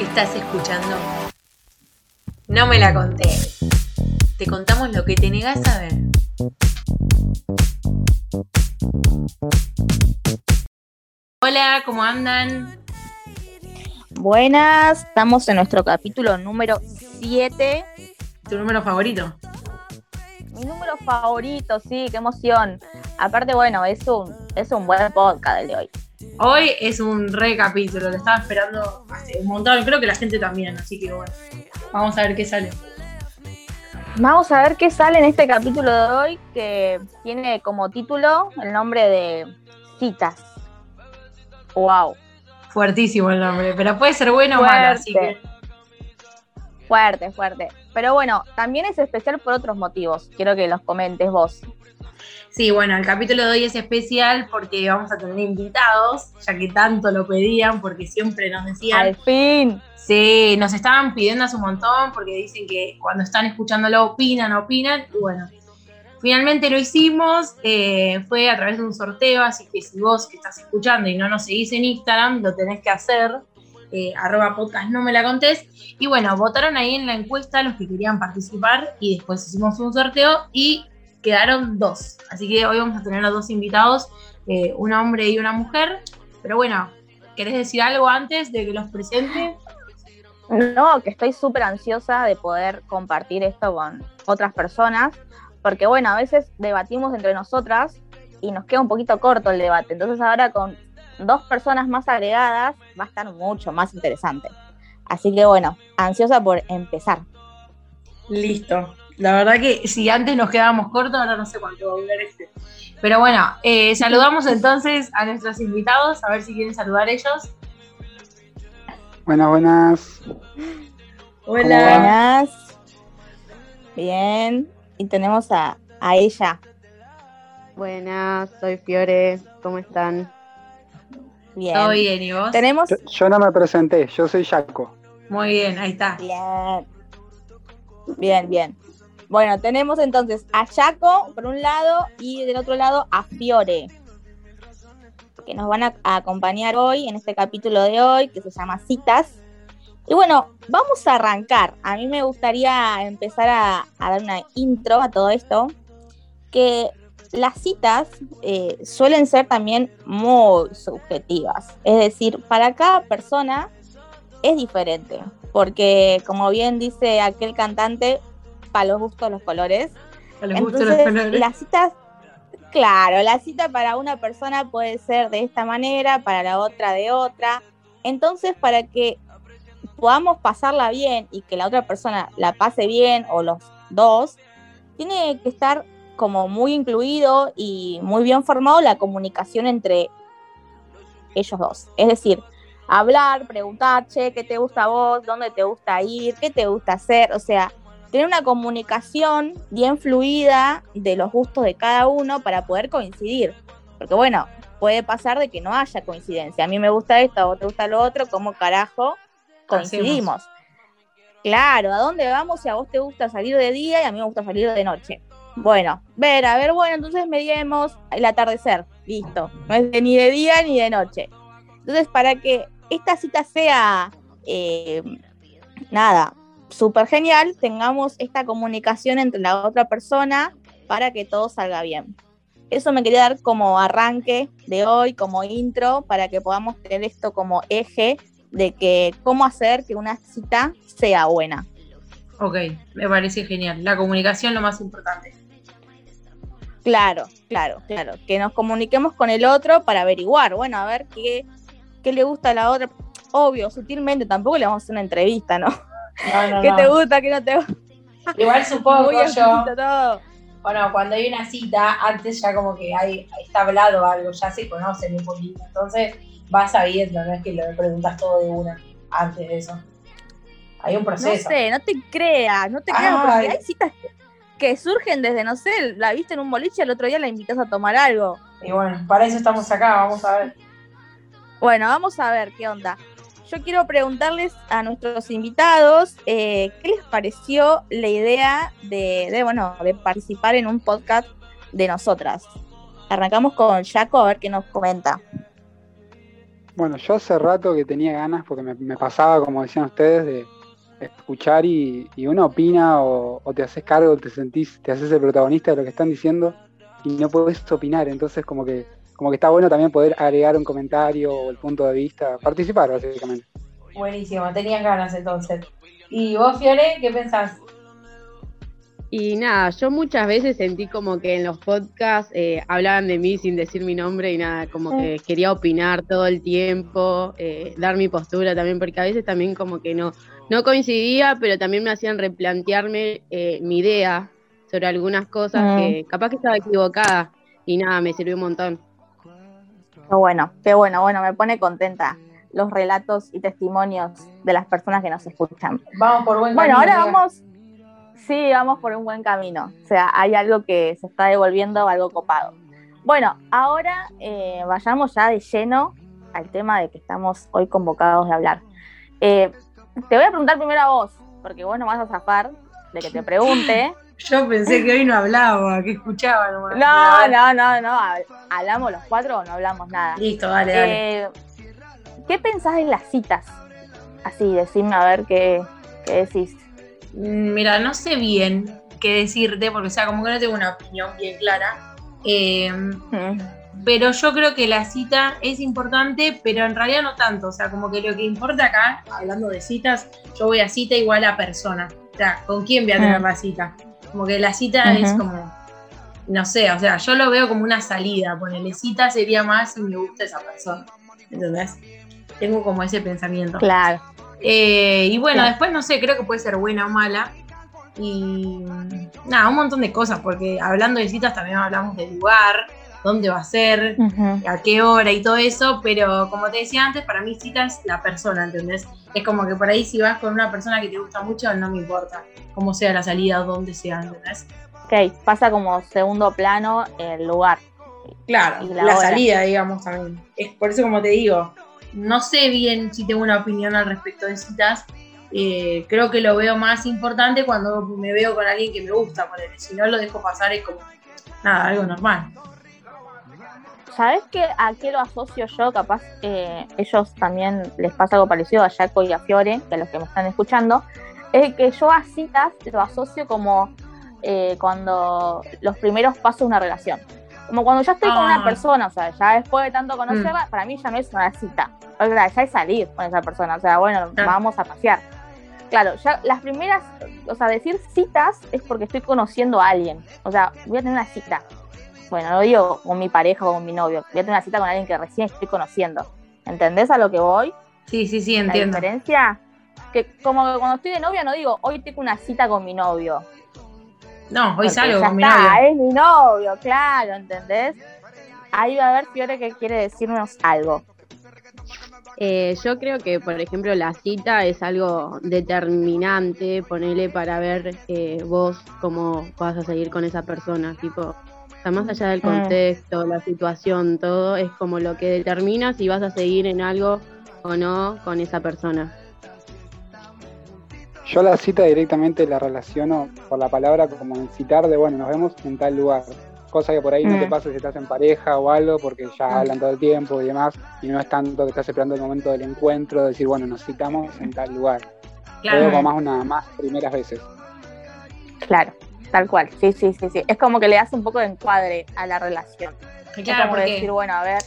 Estás escuchando. No me la conté. Te contamos lo que te negás a ver. Hola, ¿cómo andan? Buenas, estamos en nuestro capítulo número 7. ¿Tu número favorito? Mi número favorito, sí, qué emoción. Aparte, bueno, es un, es un buen podcast el de hoy. Hoy es un recapítulo, lo estaba esperando hace un montón, creo que la gente también, así que bueno, vamos a ver qué sale. Vamos a ver qué sale en este capítulo de hoy que tiene como título el nombre de citas. Wow. Fuertísimo el nombre, pero puede ser bueno o malo, así que. Fuerte, fuerte. Pero bueno, también es especial por otros motivos. Quiero que los comentes vos. Sí, bueno, el capítulo de hoy es especial porque vamos a tener invitados, ya que tanto lo pedían, porque siempre nos decían. Al fin. Sí, nos estaban pidiendo hace un montón porque dicen que cuando están escuchándolo opinan, opinan. Y bueno, finalmente lo hicimos. eh, fue a través de un sorteo, así que si vos que estás escuchando y no nos seguís en Instagram, lo tenés que hacer. eh, arroba podcast no me la contés. Y bueno, votaron ahí en la encuesta los que querían participar y después hicimos un sorteo y quedaron dos. Así que hoy vamos a tener a dos invitados, eh, un hombre y una mujer. Pero bueno, ¿querés decir algo antes de que los presente? No, que estoy súper ansiosa de poder compartir esto con otras personas, porque bueno, a veces debatimos entre nosotras y nos queda un poquito corto el debate. Entonces ahora con dos personas más agregadas va a estar mucho más interesante. Así que bueno, ansiosa por empezar. Listo. La verdad que si antes nos quedábamos cortos, ahora no sé cuánto va a durar este. Pero bueno, eh, saludamos entonces a nuestros invitados, a ver si quieren saludar ellos. Buenas, buenas. Hola. Buenas. Bien. Y tenemos a, a ella. Buenas, soy Fiore, ¿cómo están? Bien. Todo bien, ¿y vos? Tenemos. Yo, yo no me presenté, yo soy Jaco. Muy bien, ahí está. Bien. Bien, bien. Bueno, tenemos entonces a Jaco por un lado y del otro lado a Fiore, que nos van a, acompañar hoy en este capítulo de hoy que se llama Citas. Y bueno, vamos a arrancar. A mí me gustaría empezar a, a dar una intro a todo esto, que las citas eh, suelen ser también muy subjetivas. Es decir, para cada persona es diferente, porque como bien dice aquel cantante, para los gustos los colores. A los gustos los colores. las citas, claro, la cita para una persona puede ser de esta manera, para la otra de otra. Entonces, para que podamos pasarla bien y que la otra persona la pase bien o los dos, tiene que estar como muy incluido y muy bien formado la comunicación entre ellos dos. Es decir, hablar, preguntar, che, ¿qué te gusta a vos? ¿Dónde te gusta ir? ¿Qué te gusta hacer? O sea, tener una comunicación bien fluida de los gustos de cada uno para poder coincidir. Porque bueno, puede pasar de que no haya coincidencia. A mí me gusta esto, a vos te gusta lo otro, ¿cómo carajo coincidimos? Claro, ¿a dónde vamos si a vos te gusta salir de día y a mí me gusta salir de noche? Bueno, ver, a ver, bueno, entonces mediemos el atardecer, listo. No es de- ni de día ni de noche. Entonces, para que esta cita sea, eh, nada, súper genial, tengamos esta comunicación entre la otra persona para que todo salga bien. Eso me quería dar como arranque de hoy, como intro, para que podamos tener esto como eje de que cómo hacer que una cita sea buena. Ok, me parece genial. La comunicación lo más importante. Claro, claro, claro. Que nos comuniquemos con el otro para averiguar, bueno, a ver qué, qué le gusta a la otra. Obvio, sutilmente, tampoco le vamos a hacer una entrevista, ¿no? No, no, ¿Qué no. te gusta, qué no te gusta? Igual supongo yo, todo. bueno, cuando hay una cita, antes ya como que hay, está hablado algo, ya se conocen un poquito. Entonces vas sabiendo, no es que le preguntas todo de una antes de eso. Hay un No proceso. sé, no te creas, no te creas, porque hay citas que, que surgen desde, no sé, la viste en un boliche, el otro día la invitas a tomar algo. Y bueno, para eso estamos acá, vamos a ver. Bueno, vamos a ver qué onda. Yo quiero preguntarles a nuestros invitados eh, qué les pareció la idea de, de, bueno, de participar en un podcast de nosotras. Arrancamos con Jaco a ver qué nos comenta. Bueno, yo hace rato que tenía ganas, porque me, pasaba, como decían ustedes, de escuchar y, uno opina o, te haces cargo, te sentís, te haces el protagonista de lo que están diciendo y no puedes opinar. Entonces, como que, como que está bueno también poder agregar un comentario o el punto de vista, participar básicamente. Buenísimo, tenías ganas entonces. ¿Y vos, Fiore, qué pensás? Y nada, yo muchas veces sentí como que en los podcasts eh, hablaban de mí sin decir mi nombre y nada, como que quería opinar todo el tiempo, eh, dar mi postura también, porque a veces también como que no, no coincidía, pero también me hacían replantearme eh, mi idea sobre algunas cosas que capaz que estaba equivocada y nada, me sirvió un montón. Qué bueno, qué bueno, bueno, me pone contenta los relatos y testimonios de las personas que nos escuchan. Vamos por buen camino. Bueno, ahora vamos Sí, vamos por un buen camino. O sea, hay algo que se está devolviendo, algo copado. Bueno, ahora eh, vayamos ya de lleno al tema de que estamos hoy convocados de hablar. Eh, te voy a preguntar primero a vos, porque vos no vas a zafar de que te pregunte. Yo pensé que hoy no hablaba, que escuchaba nomás. No, no, no, no. ¿Hablamos los cuatro o no hablamos nada? Listo, dale, dale. Eh, ¿Qué pensás en las citas? Así, decime a ver qué, qué decís. Mm, mira, no sé bien qué decirte, porque o sea, como que no tengo una opinión bien clara. Em, mm. Pero yo creo que la cita es importante, pero en realidad no tanto. O sea, como que lo que importa acá, hablando de citas, yo voy a cita igual a persona. O sea, ¿con quién voy a tener mm. la cita? Como que la cita es como, no sé, o sea, yo lo veo como una salida. Ponerle cita sería más si me gusta esa persona. ¿Entendés? Tengo como ese pensamiento. Claro. Eh, y bueno, después no sé, creo que puede ser buena o mala. Y nada, un montón de cosas, porque hablando de citas también hablamos del lugar, dónde va a ser, a qué hora y todo eso, pero como te decía antes, para mí cita es la persona, ¿entendés? Es como que por ahí si vas con una persona que te gusta mucho, no me importa cómo sea la salida o dónde sea, ¿entendés? Ok, pasa como segundo plano el lugar. Claro, la, salida, digamos, también. Es por eso como te digo, no sé bien si tengo una opinión al respecto de citas. Eh, creo que lo veo más importante cuando me veo con alguien que me gusta. Si no lo dejo pasar es como nada, algo normal. ¿Sabes qué, a qué lo asocio yo? Capaz eh, ellos también les pasa algo parecido a Jaco y a Fiore, que a los que me están escuchando. Es que yo a citas lo asocio como eh, cuando los primeros pasos de una relación. Como cuando ya estoy con una ah. persona, o sea, ya después de tanto conocerla, mm. para mí ya no es una cita. O sea, ya es salir con esa persona. O sea, bueno, vamos a pasear. Claro, ya las primeras, o sea, decir citas es porque estoy conociendo a alguien. O sea, voy a tener una cita. Bueno, no digo con mi pareja o con mi novio. Voy a tener una cita con alguien que recién estoy conociendo. ¿Entendés a lo que voy? Sí, sí, sí, entiendo. La diferencia, que como cuando estoy de novia no digo, hoy tengo una cita con mi novio. No, hoy salgo con mi novio. Es mi novio, claro, ¿entendés? Ahí va a ver Fiore que quiere decirnos algo. Eh, yo creo que, por ejemplo, la cita es algo determinante, ponerle para ver eh, vos cómo vas a seguir con esa persona, tipo, está más allá del mm. contexto, la situación, todo es como lo que determina si vas a seguir en algo o no con esa persona. Yo la cita directamente la relaciono por la palabra como en citar de, bueno, nos vemos en tal lugar. Cosa que por ahí no te mm. pasa si estás en pareja o algo, porque ya mm. hablan todo el tiempo y demás, y no es tanto que estás esperando el momento del encuentro, de decir, bueno, nos citamos en tal lugar. Claro. como más una más primeras veces. Claro, tal cual. Sí, sí, sí, sí. Es como que le das un poco de encuadre a la relación. Claro, es como decir, bueno, a ver.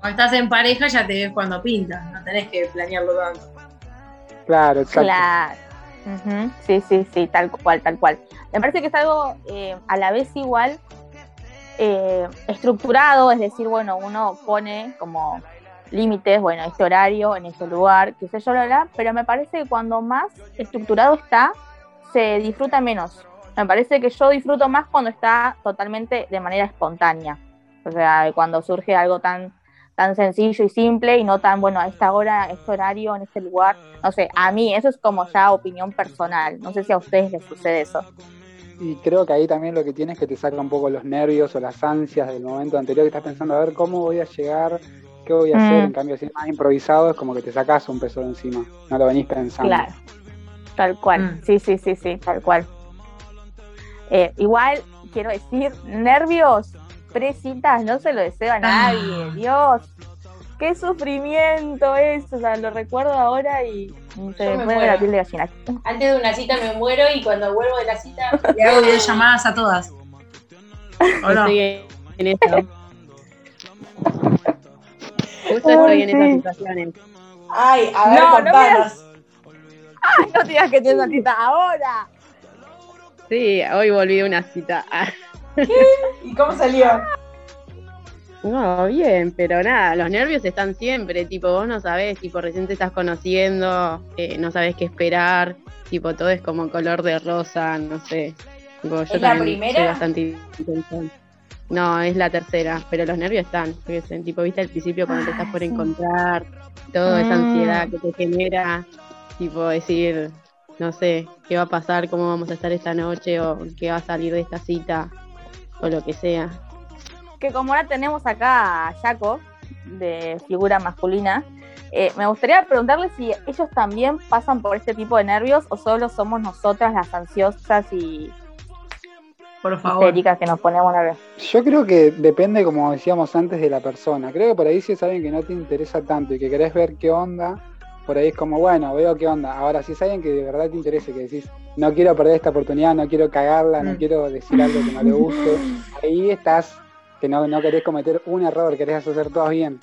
Cuando estás en pareja ya te ves cuando pinta, no tenés que planearlo tanto. Claro, exacto. Claro. Sí, sí, sí, tal cual, tal cual. Me parece que es algo eh, a la vez igual eh, estructurado, es decir, bueno, uno pone como límites, bueno, este horario, en este lugar, qué sé yo, la, pero me parece que cuando más estructurado está, se disfruta menos. Me parece que yo disfruto más cuando está totalmente de manera espontánea. O sea, cuando surge algo tan tan sencillo y simple y no tan, bueno, a esta hora, a este horario, en este lugar. No sé, a mí eso es como ya opinión personal. No sé si a ustedes les sucede eso. Y creo que ahí también lo que tienes es que te saca un poco los nervios o las ansias del momento anterior que estás pensando a ver cómo voy a llegar, qué voy a hacer. Mm. En cambio, si es más improvisado, es como que te sacas un peso de encima. No lo venís pensando. Claro. Tal cual. Mm. Sí, sí, sí, sí, tal cual. Eh, igual, quiero decir, nervios precitas no se lo deseo a nadie, ah. Dios. qué sufrimiento es, o sea, lo recuerdo ahora y se me, la piel de gallina. Antes de una cita me muero y cuando vuelvo de la cita le hago llamadas a todas. ¿O no? Estoy en eso. Justo estoy en esas situaciones. Ay, a ver, no, contanos. No Ay, no digas que tienes una cita ahora. Sí, hoy volví a una cita. ¿Y cómo salió? No, bien, pero nada, los nervios están siempre, tipo, vos no sabés, tipo, recién te estás conociendo, eh, no sabés qué esperar, tipo, todo es como color de rosa, no sé. yo ¿Es la primera? bastante No, es la tercera, pero los nervios están, porque tipo, viste al principio cuando te estás por encontrar, toda esa mm. ansiedad que te genera, tipo, decir, no sé, qué va a pasar, cómo vamos a estar esta noche, o qué va a salir de esta cita, o lo que sea que como ahora tenemos acá a Jaco, de figura masculina, eh, me gustaría preguntarle si ellos también pasan por este tipo de nervios o solo somos nosotras las ansiosas y por favor. que nos ponemos nerviosas. Yo creo que depende, como decíamos antes, de la persona. Creo que por ahí si es alguien que no te interesa tanto y que querés ver qué onda, por ahí es como, bueno, veo qué onda. Ahora, si es alguien que de verdad te interese, que decís, no quiero perder esta oportunidad, no quiero cagarla, no mm. quiero decir algo que no le guste, ahí estás que no, no querés cometer un error, querés hacer todo bien.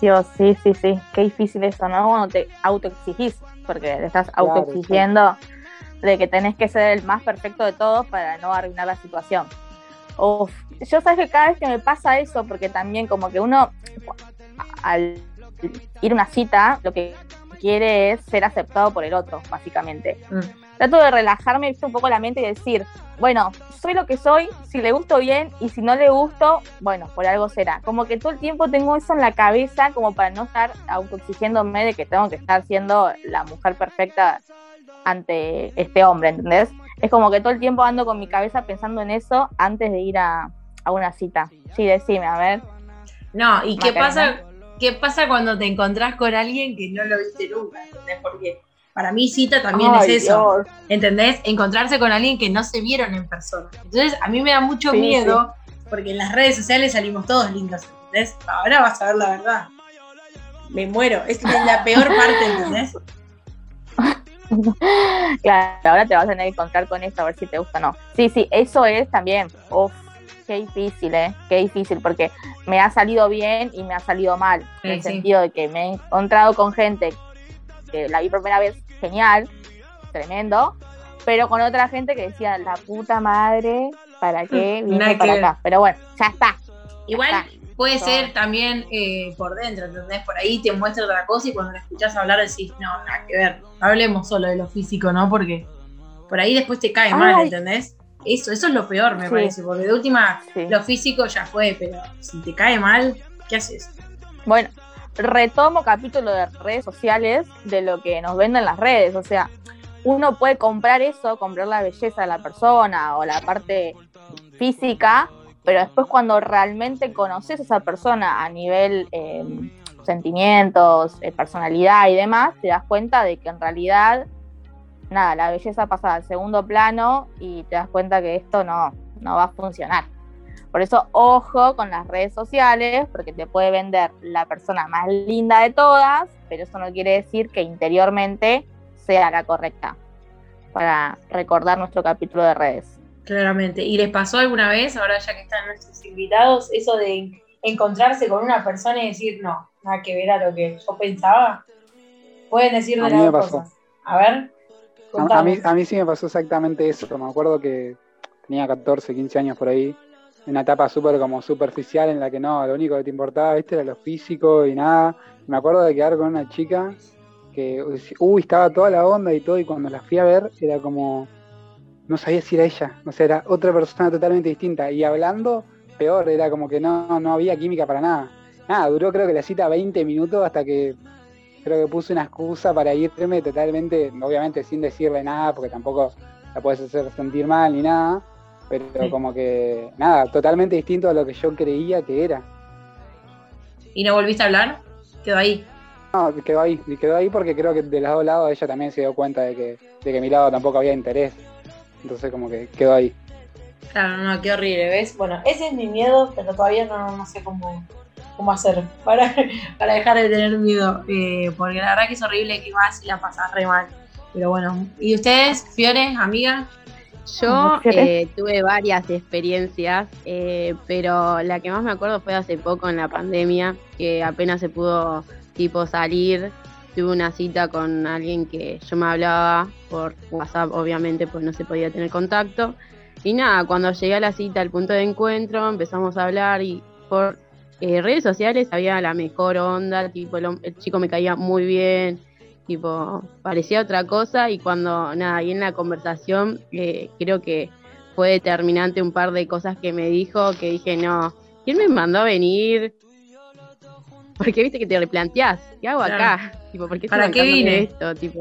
Dios, sí, sí, sí, qué difícil eso, ¿no? Cuando te autoexigís, porque te estás autoexigiendo de que tenés que ser el más perfecto de todos para no arruinar la situación. Uf, yo sabes que cada vez que me pasa eso, porque también como que uno al ir a una cita, lo que quiere es ser aceptado por el otro, básicamente. Mm. Trato de relajarme un poco la mente y decir, bueno, soy lo que soy, si le gusto bien y si no le gusto, bueno, por algo será. Como que todo el tiempo tengo eso en la cabeza como para no estar autoexigiéndome de que tengo que estar siendo la mujer perfecta ante este hombre, ¿entendés? Es como que todo el tiempo ando con mi cabeza pensando en eso antes de ir a, una cita. Sí, decime, a ver. No, ¿y qué pasa, qué pasa cuando te encontrás con alguien que no lo viste nunca? ¿Entendés? Porque para mí cita también es eso, ¿entendés? Encontrarse con alguien que no se vieron en persona. Entonces a mí me da mucho miedo porque en las redes sociales salimos todos lindos, ¿entendés? Ahora vas a ver la verdad. Me muero, es la peor parte, ¿entendés? Claro, ahora te vas a tener que encontrar con esto a ver si te gusta o no. Sí, sí, eso es también. Uf, qué difícil, ¿eh? Qué difícil, porque me ha salido bien y me ha salido mal. en el sentido de que me he encontrado con gente que la vi por primera vez genial, tremendo, pero con otra gente que decía, la puta madre, ¿para qué mm, vine para acá? Pero bueno, ya está. Igual puede ser también eh, por dentro, ¿entendés? Por ahí te muestra otra cosa y cuando la escuchás hablar decís, no, nada que ver, hablemos solo de lo físico, ¿no? Porque por ahí después te cae mal, ¿entendés? Eso, eso es lo peor, me parece, porque de última, lo físico ya fue, pero si te cae mal, ¿qué haces? Bueno, retomo capítulo de redes sociales de lo que nos venden las redes. O sea, uno puede comprar eso, comprar la belleza de la persona o la parte física, pero después cuando realmente conoces a esa persona a nivel em, sentimientos, eh, personalidad y demás, te das cuenta de que en realidad, nada, la belleza pasa al segundo plano y te das cuenta que esto no, no va a funcionar. Por eso, ojo con las redes sociales, porque te puede vender la persona más linda de todas, pero eso no quiere decir que interiormente sea la correcta. Para recordar nuestro capítulo de redes. Claramente. ¿Y les pasó alguna vez, ahora ya que están nuestros invitados, eso de encontrarse con una persona y decir, no, nada que ver a lo que yo pensaba? Pueden decir de las cosas. A ver. A, mí, a mí sí me pasó exactamente eso. Me acuerdo que tenía 14, 15 años por ahí una etapa súper como superficial en la que no, lo único que te importaba, viste, era lo físico y nada. Me acuerdo de quedar con una chica que, uy, estaba toda la onda y todo, y cuando la fui a ver era como, no sabía si era ella, no sé, era otra persona totalmente distinta. Y hablando, peor, era como que no, no había química para nada. Nada, duró creo que la cita 20 minutos hasta que creo que puse una excusa para irme totalmente, obviamente sin decirle nada, porque tampoco la puedes hacer sentir mal ni nada pero como que, nada, totalmente distinto a lo que yo creía que era. ¿Y no volviste a hablar? ¿Quedó ahí? No, quedó ahí, quedó ahí porque creo que de los dos lados ella también se dio cuenta de que, de que mi lado tampoco había interés. Entonces como que quedó ahí. Claro, no, qué horrible, ¿ves? Bueno, ese es mi miedo, pero todavía no, no sé cómo, cómo hacer para, para dejar de tener miedo. Eh, porque la verdad que es horrible que vas y la pasas re mal. Pero bueno, ¿y ustedes, Fiore, amiga? Yo eh, tuve varias experiencias, eh, pero la que más me acuerdo fue hace poco en la pandemia, que apenas se pudo tipo salir. Tuve una cita con alguien que yo me hablaba por WhatsApp, obviamente, pues no se podía tener contacto. Y nada, cuando llegué a la cita, al punto de encuentro, empezamos a hablar y por eh, redes sociales había la mejor onda, tipo el, chico me caía muy bien, tipo parecía otra cosa y cuando nada, ahí en la conversación eh, creo que fue determinante un par de cosas que me dijo que dije, no, ¿quién me mandó a venir? Porque viste que te replanteás, ¿qué hago acá? Tipo, ¿por qué ¿Para qué vine? esto? Tipo,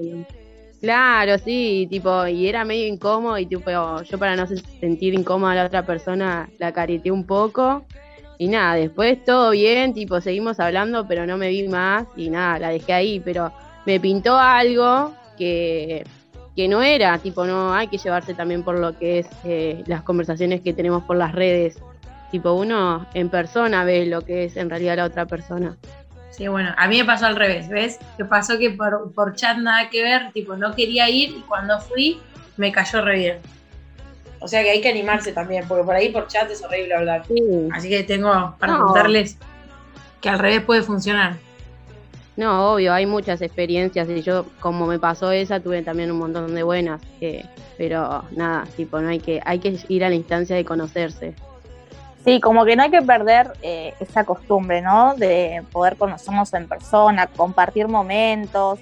claro, sí, tipo, y era medio incómodo y tipo, yo para no sentir incómoda a la otra persona la careteé un poco y nada, después todo bien, tipo, seguimos hablando, pero no me vi más y nada, la dejé ahí, pero me pintó algo que, que no era, tipo, no, hay que llevarse también por lo que es eh, las conversaciones que tenemos por las redes. Tipo, uno en persona ve lo que es en realidad la otra persona. Sí, bueno, a mí me pasó al revés, ¿ves? Que pasó que por, por chat nada que ver, tipo, no quería ir y cuando fui me cayó re bien. O sea que hay que animarse también, porque por ahí por chat es horrible hablar. Así que tengo para contarles que al revés puede funcionar. No, obvio, hay muchas experiencias y yo, como me pasó esa, tuve también un montón de buenas. pero nada, tipo, no hay que, hay que ir a la instancia de conocerse. Sí, como que no hay que perder eh, esa costumbre, ¿no? De poder conocernos en persona, compartir momentos.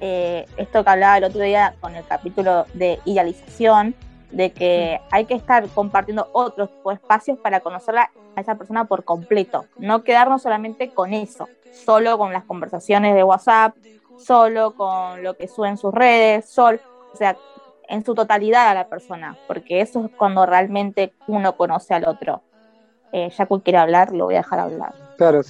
Eh, esto que hablaba el otro día con el capítulo de idealización, de que hay que estar compartiendo otros espacios para conocerla a esa persona por completo, no quedarnos solamente con eso, solo con las conversaciones de WhatsApp, solo con lo que sube en sus redes, solo, o sea, en su totalidad a la persona, porque eso es cuando realmente uno conoce al otro. Eh, ya que quiere hablar, lo voy a dejar hablar. Claro,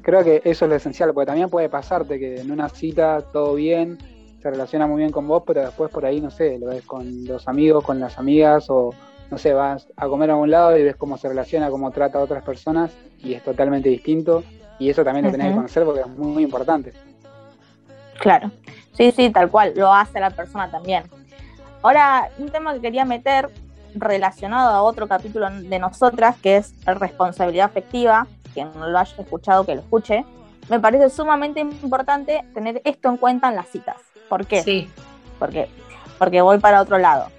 creo que eso es lo esencial, porque también puede pasarte que en una cita todo bien, se relaciona muy bien con vos, pero después por ahí, no sé, lo ves con los amigos, con las amigas o, no sé, vas a comer a un lado y ves cómo se relaciona, cómo trata a otras personas y es totalmente distinto y eso también lo tenés que conocer porque es muy, muy importante. Claro, sí, sí, tal cual, lo hace la persona también. Ahora, un tema que quería meter relacionado a otro capítulo de nosotras, que es responsabilidad afectiva, quien no lo haya escuchado, que lo escuche, me parece sumamente importante tener esto en cuenta en las citas. ¿Por qué? Sí. Porque, porque voy para otro lado.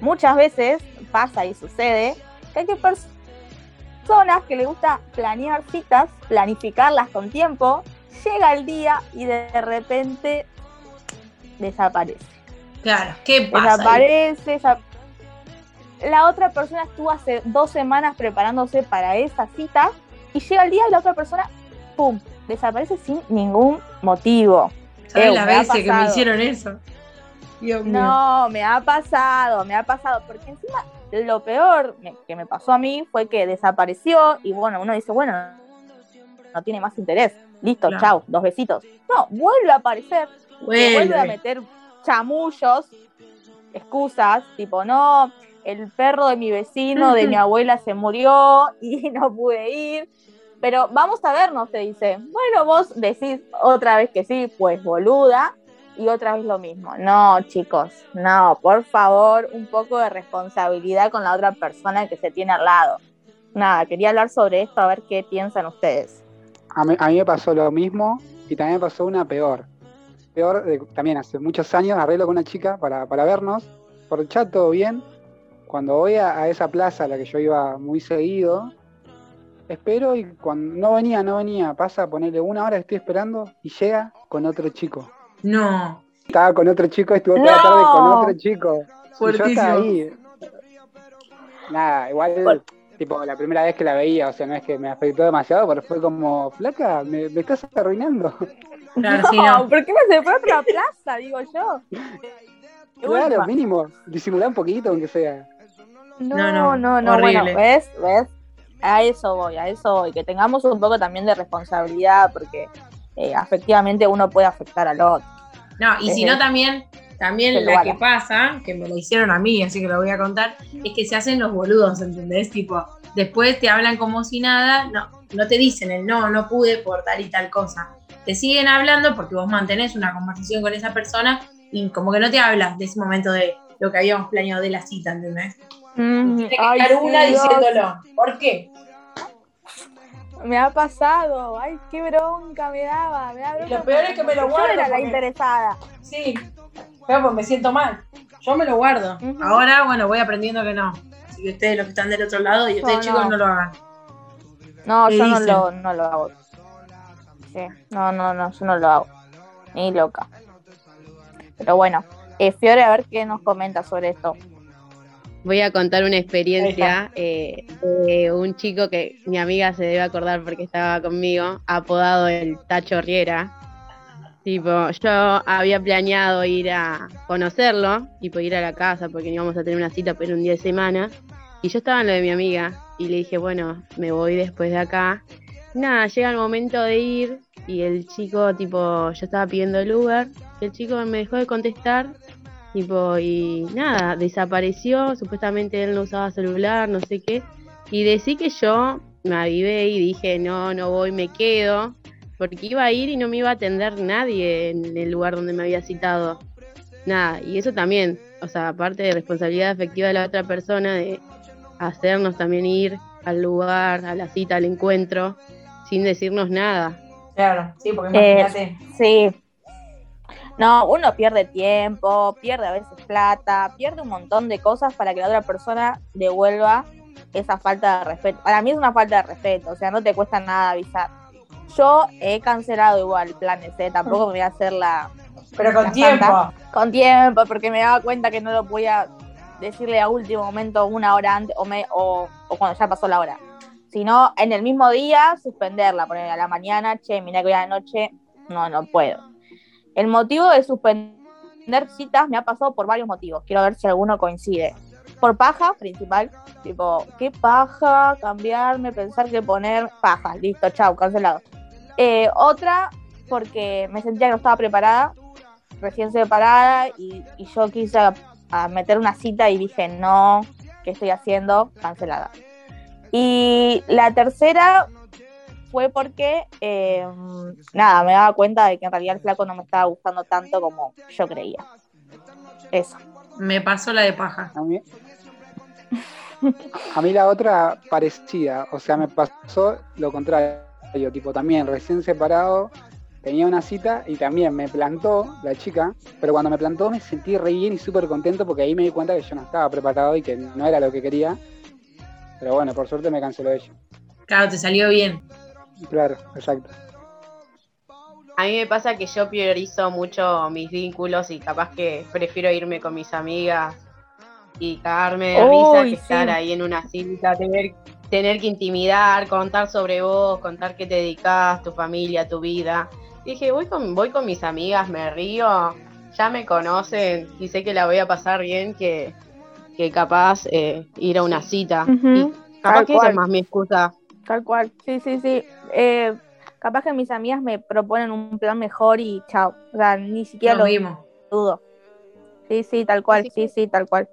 Muchas veces pasa y sucede que hay personas que les gusta planear citas, planificarlas con tiempo, llega el día y de repente desaparece. Claro, ¿qué pasa? Desaparece, la otra persona estuvo hace dos semanas preparándose para esa cita y llega el día y la otra persona, ¡pum!, desaparece sin ningún motivo. ¿Sabes las veces que me hicieron eso? no, me ha pasado, me ha pasado, porque encima lo peor que me pasó a mí fue que desapareció y bueno, uno dice, bueno, no tiene más interés, listo, chao, dos besitos. No, vuelve a aparecer, vuelve. a meter chamullos, excusas, tipo, no, el perro de mi vecino, de mi abuela se murió y no pude ir. Pero vamos a vernos, te dice. Bueno, vos decís otra vez que sí, pues boluda, y otra vez lo mismo. No, chicos, no, por favor, un poco de responsabilidad con la otra persona que se tiene al lado. Nada, quería hablar sobre esto, a ver qué piensan ustedes. A mí, me pasó lo mismo y también me pasó una peor. Peor, también hace muchos años arreglo con una chica para, para vernos, por el chat todo bien. Cuando voy a, a esa plaza a la que yo iba muy seguido, espero y cuando no venía, no venía, pasa a ponerle una hora, estoy esperando y llega con otro chico. No. Estaba con otro chico, estuvo toda la tarde con otro chico. Y yo estaba ahí. Nada, igual, tipo, la primera vez que la veía, o sea, no es que me afectó demasiado, pero fue como, flaca, me, estás arruinando. Claro, no, ¿por qué no se fue a otra plaza, digo yo? Claro, mínimo, disimular un poquito, aunque sea. No, no, no, no, bueno, ¿ves? ¿ves? A eso voy, a eso voy, que tengamos un poco también de responsabilidad, porque eh, efectivamente uno puede afectar al otro. No, y si no también, también lo que pasa, que me lo hicieron a mí, así que lo voy a contar, es que se hacen los boludos, ¿entendés? Tipo, después te hablan como si nada, no, no te dicen el no, no pude por tal y tal cosa. Te siguen hablando porque vos mantenés una conversación con esa persona y como que no te hablas de ese momento de lo que habíamos planeado de la cita, ¿entendés? Mm, Tiene que ay, estar sí, una Dios. diciéndolo. ¿Por qué? Me ha pasado, ay, qué bronca me daba, me Y lo bronca peor es que me lo guardo Yo era la interesada. Sí, pero pues me siento mal. Yo me lo guardo. Ahora, bueno, voy aprendiendo que no. Así que ustedes, los que están del otro lado, y ustedes, No, chicos, no. no lo hagan. No, ¿Qué yo no dicen? lo, no lo hago. Sí, no, no, no, yo no lo hago. Ni loca. Pero bueno, eh, Fiore, a ver qué nos comenta sobre esto. Voy a contar una experiencia eh, de un chico que mi amiga se debe acordar porque estaba conmigo, apodado el Tacho Riera. Tipo, yo había planeado ir a conocerlo, tipo ir a la casa porque íbamos a tener una cita pero un día de semana. Y yo estaba en lo de mi amiga y le dije, bueno, me voy después de acá. Nada, llega el momento de ir y el chico, tipo, yo estaba pidiendo el Uber, el chico me dejó de contestar Tipo, y nada, desapareció, supuestamente él no usaba celular, no sé qué. Y decí que yo me avivé y dije, no, no voy, me quedo, porque iba a ir y no me iba a atender nadie en el lugar donde me había citado. Nada, y eso también, o sea, aparte de responsabilidad afectiva de la otra persona, de hacernos también ir al lugar, a la cita, al encuentro, sin decirnos nada. Claro, sí, porque Eh, imagínate. Sí. No, uno pierde tiempo, pierde a veces plata, pierde un montón de cosas para que la otra persona devuelva esa falta de respeto. Para mí es una falta de respeto, o sea, no te cuesta nada avisar. Yo he cancelado igual planes, ¿eh? tampoco me voy a hacer la Pero con la tiempo. santa. con tiempo, porque me daba cuenta que no lo podía decirle a último momento una hora antes o, me, o, o cuando ya pasó la hora. Sino en el mismo día suspenderla, poner a la mañana, che, mira que hoy a la noche, no, no puedo. El motivo de suspender citas me ha pasado por varios motivos. Quiero ver si alguno coincide. Por paja, principal. Tipo, qué paja, cambiarme, pensar que poner paja. Listo, chao, cancelado. Eh, otra, porque me sentía que no estaba preparada, recién separada, y, y yo quise meter una cita y dije, no, ¿qué estoy haciendo? Cancelada. Y la tercera fue porque, eh, nada, me daba cuenta de que en realidad el flaco no me estaba gustando tanto como yo creía. Eso. Me pasó la de paja. A mí, a mí la otra parecida, o sea, me pasó lo contrario, tipo también recién separado, tenía una cita y también me plantó la chica, pero cuando me plantó me sentí re bien y súper contento porque ahí me di cuenta que yo no estaba preparado y que no era lo que quería. Pero bueno, por suerte me canceló ella. Claro, te salió bien. Claro, exacto. A mí me pasa que yo priorizo mucho mis vínculos y capaz que prefiero irme con mis amigas y cagarme de risa que estar ahí en una cita, tener, tener que intimidar, contar sobre vos, contar qué te dedicas, tu familia, tu vida. Dije, voy con, voy con mis amigas, me río, ya me conocen y sé que la voy a pasar bien que, que capaz eh, ir a una cita. Y capaz tal que esa es más mi excusa. Tal cual. Sí, sí, sí. Eh, capaz que mis amigas me proponen un plan mejor y chao. O sea, ni siquiera Nos lo vimos. dudo. Sí, sí, tal cual. Sí, Sí, sí, tal cual.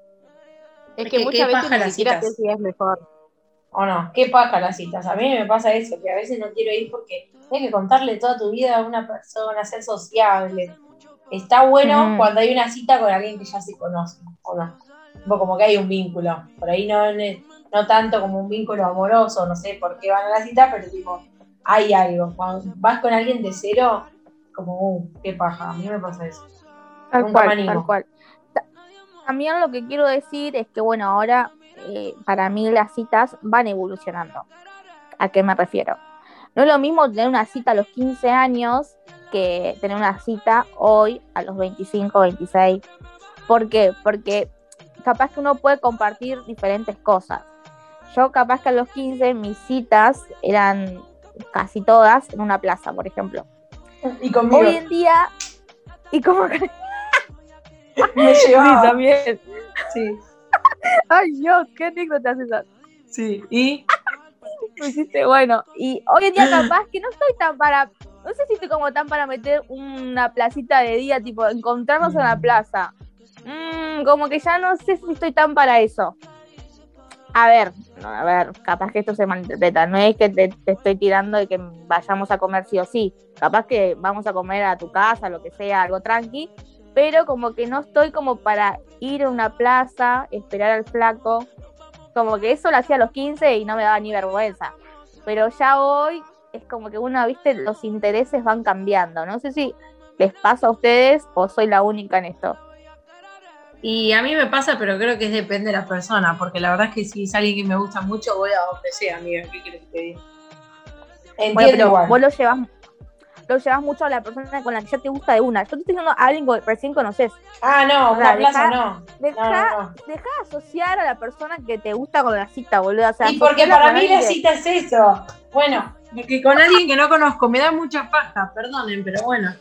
Es Es que que muchas veces paja ni las siquiera sé citas. si es mejor. ¿O no? ¿Qué paja las citas? A mí me pasa eso, que a veces no quiero ir porque tienes que contarle toda tu vida a una persona, ser sociable. Está bueno Mm. cuando hay una cita con alguien que ya se conoce, ¿o no? Como que hay un vínculo. Por ahí no, no tanto como un vínculo amoroso, no sé por qué van a la cita, pero tipo, hay algo. Cuando vas con alguien de cero, como, uh, qué paja. A mí me pasa eso. Tal Nunca cual, tal cual. Ta- También lo que quiero decir es que, bueno, ahora eh, para mí las citas van evolucionando. ¿A qué me refiero? No es lo mismo tener una cita a los 15 años que tener una cita hoy a los 25, 26. ¿Por qué? Porque capaz que uno puede compartir diferentes cosas. Yo capaz que a los 15 mis citas eran casi todas en una plaza, por ejemplo. Y conmigo Hoy en día, y como me Sí, llevaba. también. Sí, Ay, Dios, qué anécdota haces esa. sí. Y Me hiciste bueno. Y hoy en día capaz que no estoy tan para, no sé si estoy como tan para meter una placita de día, tipo encontrarnos en la Mm. plaza. Mm, como que ya no sé si estoy tan para eso. A ver, a ver, capaz que esto se malinterpreta. No es que te, estoy tirando de que vayamos a comer sí o sí. Capaz que vamos a comer a tu casa, lo que sea, algo tranqui. Pero como que no estoy como para ir a una plaza, esperar al flaco. Como que eso lo hacía a los 15 y no me daba ni vergüenza. Pero ya hoy es como que uno, viste, los intereses van cambiando. No sé si les pasa a ustedes o soy la única en esto. Y a mí me pasa, pero creo que depende de la persona, porque la verdad es que si es alguien que me gusta mucho, voy a donde sea, amiga. ¿Qué quieres que te diga? Bueno, pero vos lo llevas, lo llevas mucho a la persona con la que ya te gusta de una. Yo te estoy diciendo a alguien que recién conoces. Ah, no, una plaza no. Deja, de asociar a la persona que te gusta con la cita, boludo. O y porque para mí la cita es eso. Bueno, porque con alguien que no conozco me da mucha paja, perdonen, pero bueno.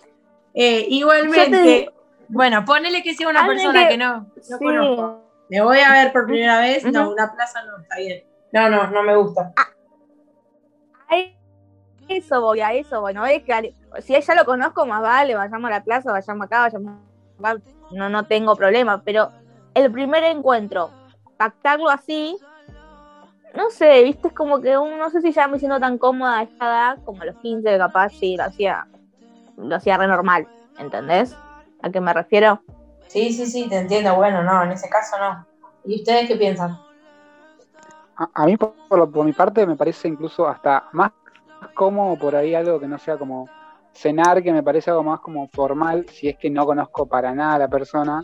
Eh, igualmente. Bueno, ponele que sea una persona que, no, no conozco. Me voy a ver por primera vez. No, una plaza no, está bien. No, no, no me gusta. Ah, a eso voy, a eso bueno, es que si ella lo conozco, más vale, vayamos a la plaza, vayamos acá, vayamos no, no tengo problema, pero el primer encuentro, pactarlo así, no sé, viste, es como que un, no sé si ya me siento tan cómoda a esta edad, como a los 15, capaz, sí, lo hacía, lo hacía re normal, ¿entendés? ¿A qué me refiero? Sí, sí, sí, te entiendo. Bueno, no, en ese caso no. ¿Y ustedes qué piensan? A, mí, por, por, mi parte, me parece incluso hasta más cómodo por ahí algo que no sea como cenar, que me parece algo más como formal, si es que no conozco para nada a la persona.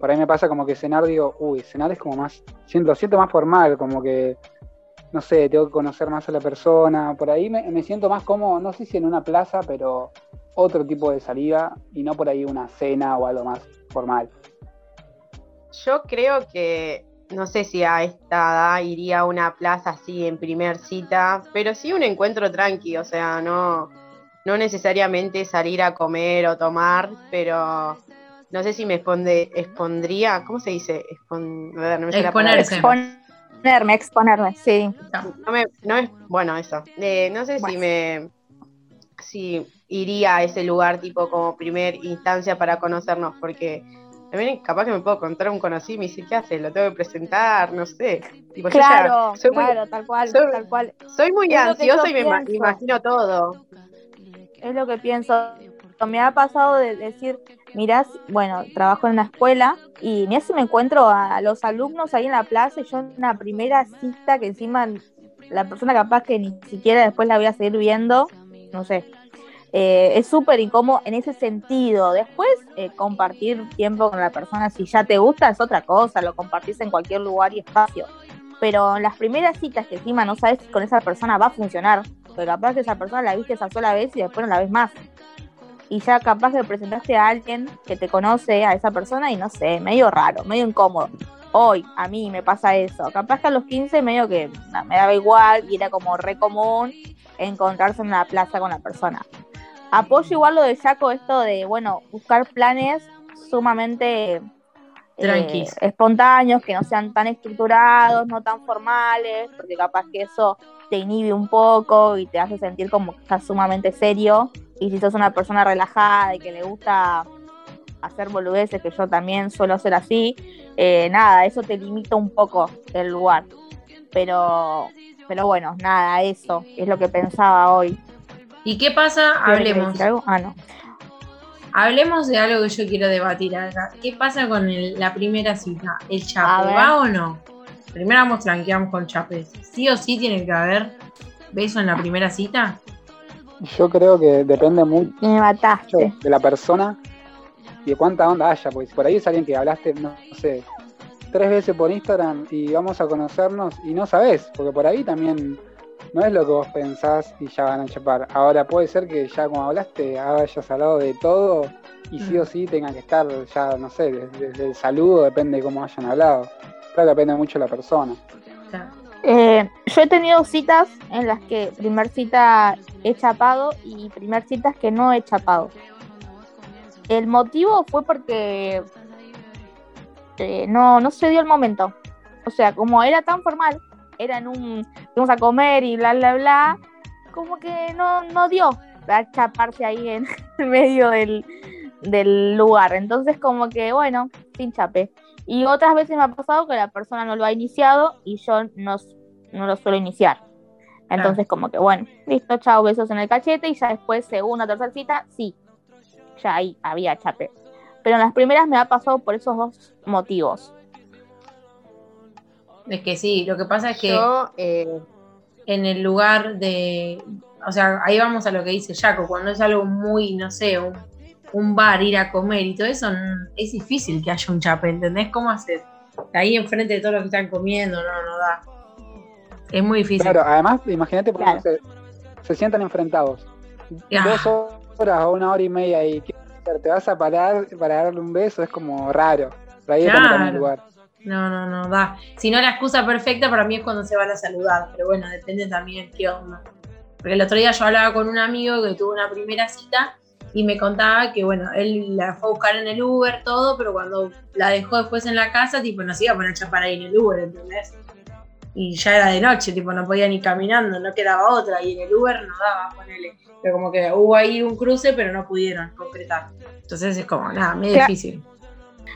Por ahí me pasa como que cenar, digo, uy, cenar es como más, siento, siento más formal, como que, no sé, tengo que conocer más a la persona. Por ahí me, me siento más cómodo, no sé si en una plaza, pero otro tipo de salida y no por ahí una cena o algo más formal. Yo creo que, no sé si a esta edad iría a una plaza así en primer cita, pero sí un encuentro tranqui, o sea, no, no necesariamente salir a comer o tomar, pero no sé si me expondría, ¿cómo se dice? Exponerse. Exponerme, exponerme, sí. No, me, no es, bueno, eso. Eh, no sé si me si iría a ese lugar tipo como primer instancia para conocernos, porque también capaz que me puedo encontrar un conocido y me dice, ¿qué haces? Lo tengo que presentar, no sé. claro, claro, tal cual, soy, tal cual. Soy muy ansioso y me, imagino todo. Es lo que pienso. Me ha pasado de decir, mirás, bueno, trabajo en una escuela y ni si me encuentro a los alumnos ahí en la plaza y yo en una primera cita que encima la persona capaz que ni siquiera después la voy a seguir viendo, no sé, eh, es súper incómodo en ese sentido. Después, eh, compartir tiempo con la persona, si ya te gusta, es otra cosa, lo compartís en cualquier lugar y espacio. Pero las primeras citas que encima no sabes si con esa persona va a funcionar, porque capaz que esa persona la viste esa sola vez y después no la ves más. Y ya capaz que presentaste a alguien que te conoce a esa persona y no sé, medio raro, medio incómodo. Hoy a mí me pasa eso. Capaz que a los 15 medio que me daba igual y era como re común encontrarse en una plaza con la persona apoyo igual lo de Jaco, esto de, bueno, buscar planes sumamente eh, espontáneos, que no sean tan estructurados, no tan formales, porque capaz que eso te inhibe un poco y te hace sentir como que estás sumamente serio. Y si sos una persona relajada y que le gusta hacer boludeces, que yo también suelo hacer así, eh, nada, eso te limita un poco el lugar. Pero, pero bueno, nada, eso es lo que pensaba hoy. ¿Y qué pasa? Hablemos. Ah, no. Hablemos de algo que yo quiero debatir acá. ¿Qué pasa con la primera cita? ¿El chape va o no? Primero vamos tranqueamos con chapes. ¿Sí o sí tiene que haber beso en la primera cita? Yo creo que depende mucho de la persona y de cuánta onda haya, porque si por ahí es alguien que hablaste, no sé, tres veces por Instagram y vamos a conocernos y no sabes, porque por ahí también no es lo que vos pensás y ya van a chapar. Ahora puede ser que ya como hablaste hayas hablado de todo y sí o sí tenga que estar ya, no sé, desde, el saludo depende de cómo hayan hablado. Claro, depende mucho de la persona. Eh, yo he tenido citas en las que primer cita he chapado y primer citas que no he chapado. El motivo fue porque eh, no, no se dio el momento. O sea, como era tan formal, era en un, vamos a comer y bla, bla, bla, como que no, no dio a chaparse ahí en medio del, del lugar. Entonces como que, bueno, sin chape. Y otras veces me ha pasado que la persona no lo ha iniciado y yo no, no lo suelo iniciar. Entonces, como que bueno, listo, chao, besos en el cachete y ya después, segunda, tercera cita, sí, ya ahí había chape. Pero en las primeras me ha pasado por esos dos motivos. Es que sí, lo que pasa es que eh, en el lugar de. O sea, ahí vamos a lo que dice Jaco, cuando es algo muy, no sé, un, bar, ir a comer y todo eso, es difícil que haya un chape, ¿entendés? ¿Cómo hacer? Ahí enfrente de todos los que están comiendo, no, no da. Es muy difícil. Claro, además, imagínate porque se, sientan enfrentados. Dos horas o una hora y media y te vas a parar para darle un beso, es como raro. ahí claro. el lugar. No, no, no, da. Si no, la excusa perfecta para mí es cuando se van a saludar, pero bueno, depende también qué onda. Porque el otro día yo hablaba con un amigo que tuvo una primera cita y me contaba que, bueno, él la fue a buscar en el Uber, todo, pero cuando la dejó después en la casa, tipo, no se iba a poner a chapar ahí en el Uber, ¿entendés? Y ya era de noche, tipo, no podía ni caminando, no quedaba otra, y en el Uber no daba, ponele. Pero como que hubo ahí un cruce, pero no pudieron concretar. Entonces es como, nada, muy difícil.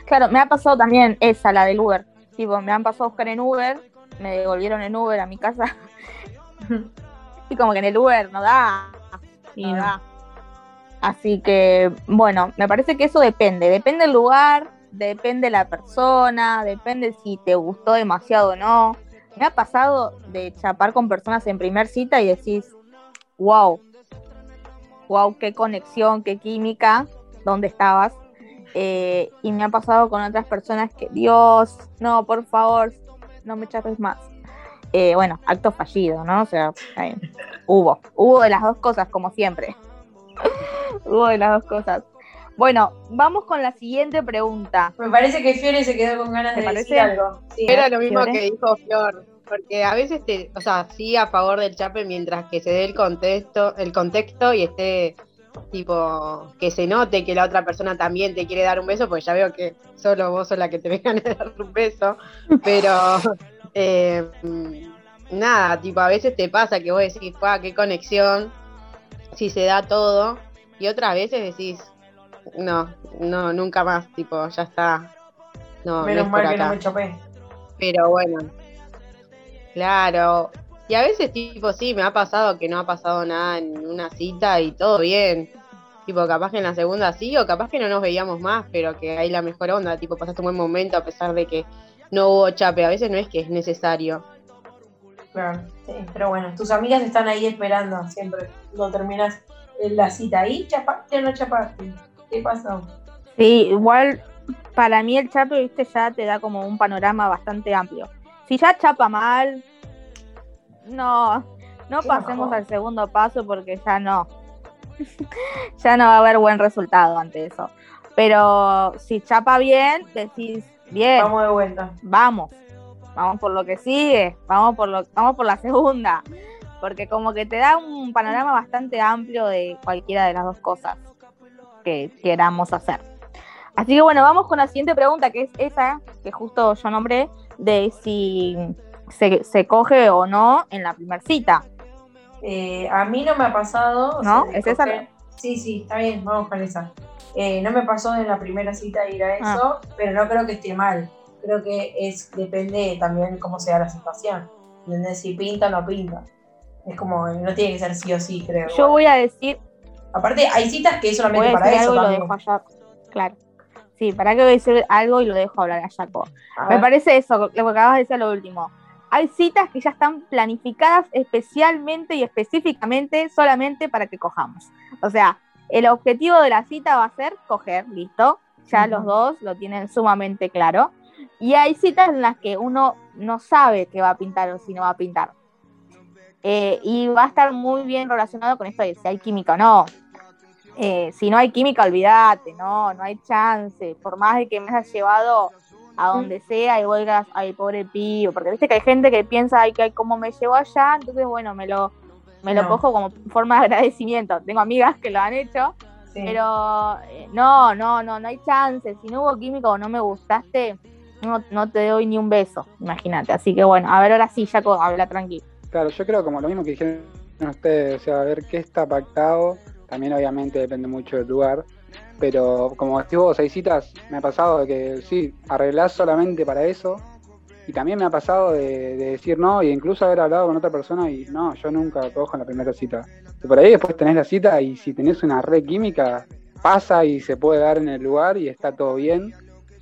Claro, me ha pasado también esa, la del Uber. Tipo, me han pasado a buscar en Uber, me devolvieron en Uber a mi casa. y como que en el Uber no da. No, da. Así que, bueno, me parece que eso depende. Depende del lugar, depende la persona, depende si te gustó demasiado o no. Me ha pasado de chapar con personas en primer cita y decís, wow, wow, qué conexión, qué química, ¿dónde estabas? Eh, y me ha pasado con otras personas que, Dios, no, por favor, no me chapes más. Eh, bueno, acto fallido, ¿no? O sea, hubo, hubo de las dos cosas, como siempre. hubo de las dos cosas. Bueno, vamos con la siguiente pregunta. Me parece que Fiore se quedó con ganas de decir algo. Era lo mismo que dijo Fior, porque a veces, te, o sea, sí a favor del chape mientras que se dé el contexto, el contexto y esté tipo que se note que la otra persona también te quiere dar un beso, porque ya veo que solo vos sos la que te vengan a dar un beso, pero eh, nada, tipo a veces te pasa que vos decís, qué conexión, si se da todo, y otras veces decís, no, no, nunca más, tipo, ya está. No, Menos no mal que no me chopé. Pero bueno, claro, y a veces, tipo, sí, me ha pasado que no ha pasado nada en una cita y todo bien. Tipo, capaz que en la segunda sí, o capaz que no nos veíamos más, pero que hay la mejor onda. Tipo, pasaste un buen momento a pesar de que no hubo chape. A veces no es que es necesario. Claro, sí, pero bueno, tus amigas están ahí esperando siempre. No terminas la cita ahí, chapaste o no chapaste. ¿Qué pasó? Sí, igual para mí el chape, viste, ya te da como un panorama bastante amplio. Si ya chapa mal, no, no pasemos al segundo paso porque ya no. ya no va a haber buen resultado ante eso. Pero si chapa bien, decís, bien. Vamos de vuelta. Vamos. Vamos por lo que sigue. Vamos por lo, vamos por la segunda. Porque como que te da un panorama bastante amplio de cualquiera de las dos cosas que queramos hacer. Así que bueno, vamos con la siguiente pregunta, que es esa que justo yo nombré, de si se, coge o no en la primera cita. Eh, a mí no me ha pasado. ¿No? ¿Es esa? Sí, sí, está bien, vamos con esa. Eh, no me pasó en la primera cita ir a ah. eso, pero no creo que esté mal. Creo que es depende también cómo sea la situación. ¿Entendés? Si pinta o no pinta. Es como, no tiene que ser sí o sí, creo. Yo voy a decir. Aparte, hay citas que es solamente para eso. Algo lo dejo allá. Claro. Sí, para que voy a decir algo y lo dejo hablar a Jaco. Me parece eso, lo que acabas de decir lo último hay citas que ya están planificadas especialmente y específicamente solamente para que cojamos. O sea, el objetivo de la cita va a ser coger, listo. Ya los dos lo tienen sumamente claro. Y hay citas en las que uno no sabe qué va a pintar o si no va a pintar. Eh, y va a estar muy bien relacionado con esto de si hay química o no. Eh, si no hay química, olvídate, no, no hay chance. Por más de que me hayas llevado a donde sea y vuelvas ay, pobre pibe, porque viste que hay gente que piensa, ay, que como me llevo allá, entonces bueno, me lo, me lo cojo como forma de agradecimiento. Tengo amigas que lo han hecho, pero eh, no, no, no, no hay chance. Si no hubo química o no me gustaste, no, no te doy ni un beso, imagínate. Así que bueno, a ver, ahora sí, ya habla tranquilo. Claro, yo creo como lo mismo que dijeron ustedes, o sea, a ver qué está pactado, también obviamente depende mucho del lugar, pero como decís vos, citas, me ha pasado de que sí, arreglás solamente para eso, y también me ha pasado de, decir no, y incluso haber hablado con otra persona y no, yo nunca cojo en la primera cita. Y por ahí después tenés la cita y si tenés una red química, pasa y se puede dar en el lugar y está todo bien.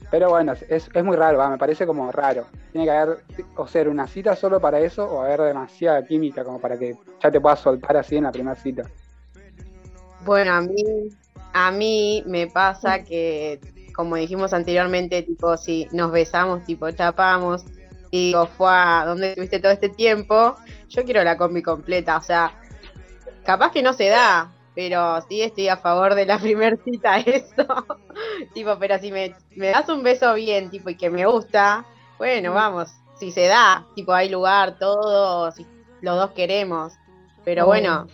Pero bueno, es, es muy raro, me parece como raro. Tiene que haber, o ser una cita solo para eso o haber demasiada química como para que ya te puedas soltar así en la primera cita. Bueno, a mí, a mí me pasa que, como dijimos anteriormente, tipo, si nos besamos, tipo, chapamos, digo, fue a donde estuviste todo este tiempo, yo quiero la combi completa, o sea, capaz que no se da, pero sí estoy a favor de la primer cita eso. tipo, pero si me, das un beso bien, tipo, y que me gusta, bueno, vamos, si se da, tipo, hay lugar, todo, si los dos queremos. Pero bueno,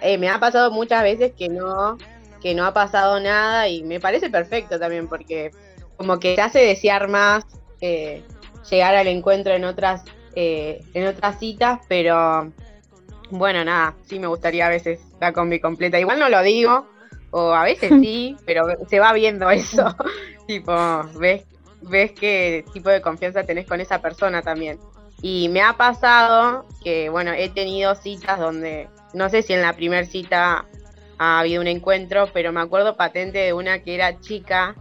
eh, me ha pasado muchas veces que no, que no ha pasado nada y me parece perfecto también porque como que te hace desear más eh, llegar al encuentro en otras, eh, en otras citas, pero bueno, nada, sí me gustaría a veces la combi completa. Igual no lo digo, o a veces sí, pero se va viendo eso. tipo, ves, ves qué tipo de confianza tenés con esa persona también. Y me ha pasado que, bueno, he tenido citas donde, no sé si en la primera cita ha habido un encuentro, pero me acuerdo patente de una que era chica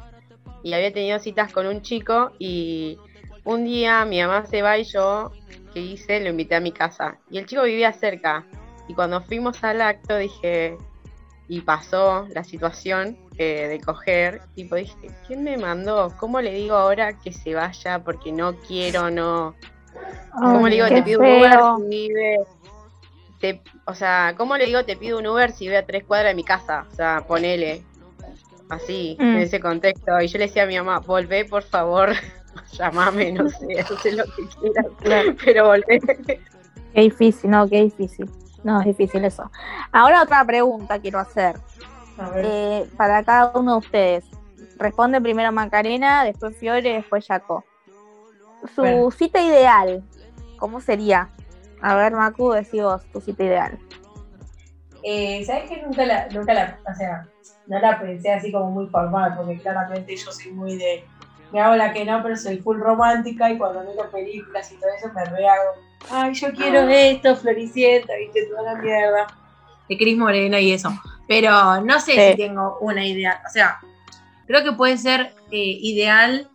y había tenido citas con un chico y un día mi mamá se va y yo que hice, lo invité a mi casa. Y el chico vivía cerca. Y cuando fuimos al acto dije, y pasó la situación eh, de coger, tipo dije, ¿quién me mandó? ¿Cómo le digo ahora que se vaya porque no quiero, no? ¿Cómo le digo, te pido un Uber si vive? o sea, ¿cómo le digo, te pido un Uber si vive a tres cuadras de mi casa? O sea, ponele así, en mm. ese contexto. Y yo le decía a mi mamá, volvé por favor llamame, no sé, sé lo que quieras, pero volver. Qué difícil, no, qué difícil. No, es difícil eso. Ahora otra pregunta quiero hacer. Eh, para cada uno de ustedes. Responde primero Macarena, después Fiore, después Jaco. Su cita ideal, ¿cómo sería? A ver, Macu, decí vos, tu cita ideal. Eh, ¿Sabes que nunca la, nunca la, o sea, no la pensé así como muy formal, porque claramente yo soy muy de me hago la que no, pero soy full romántica y cuando miro películas y todo eso me rehago. Ay, yo quiero ah. esto, Floricienta, viste, toda la mierda. De Cris Morena y eso. Pero no sé si tengo una idea. O sea, creo que puede ser eh, ideal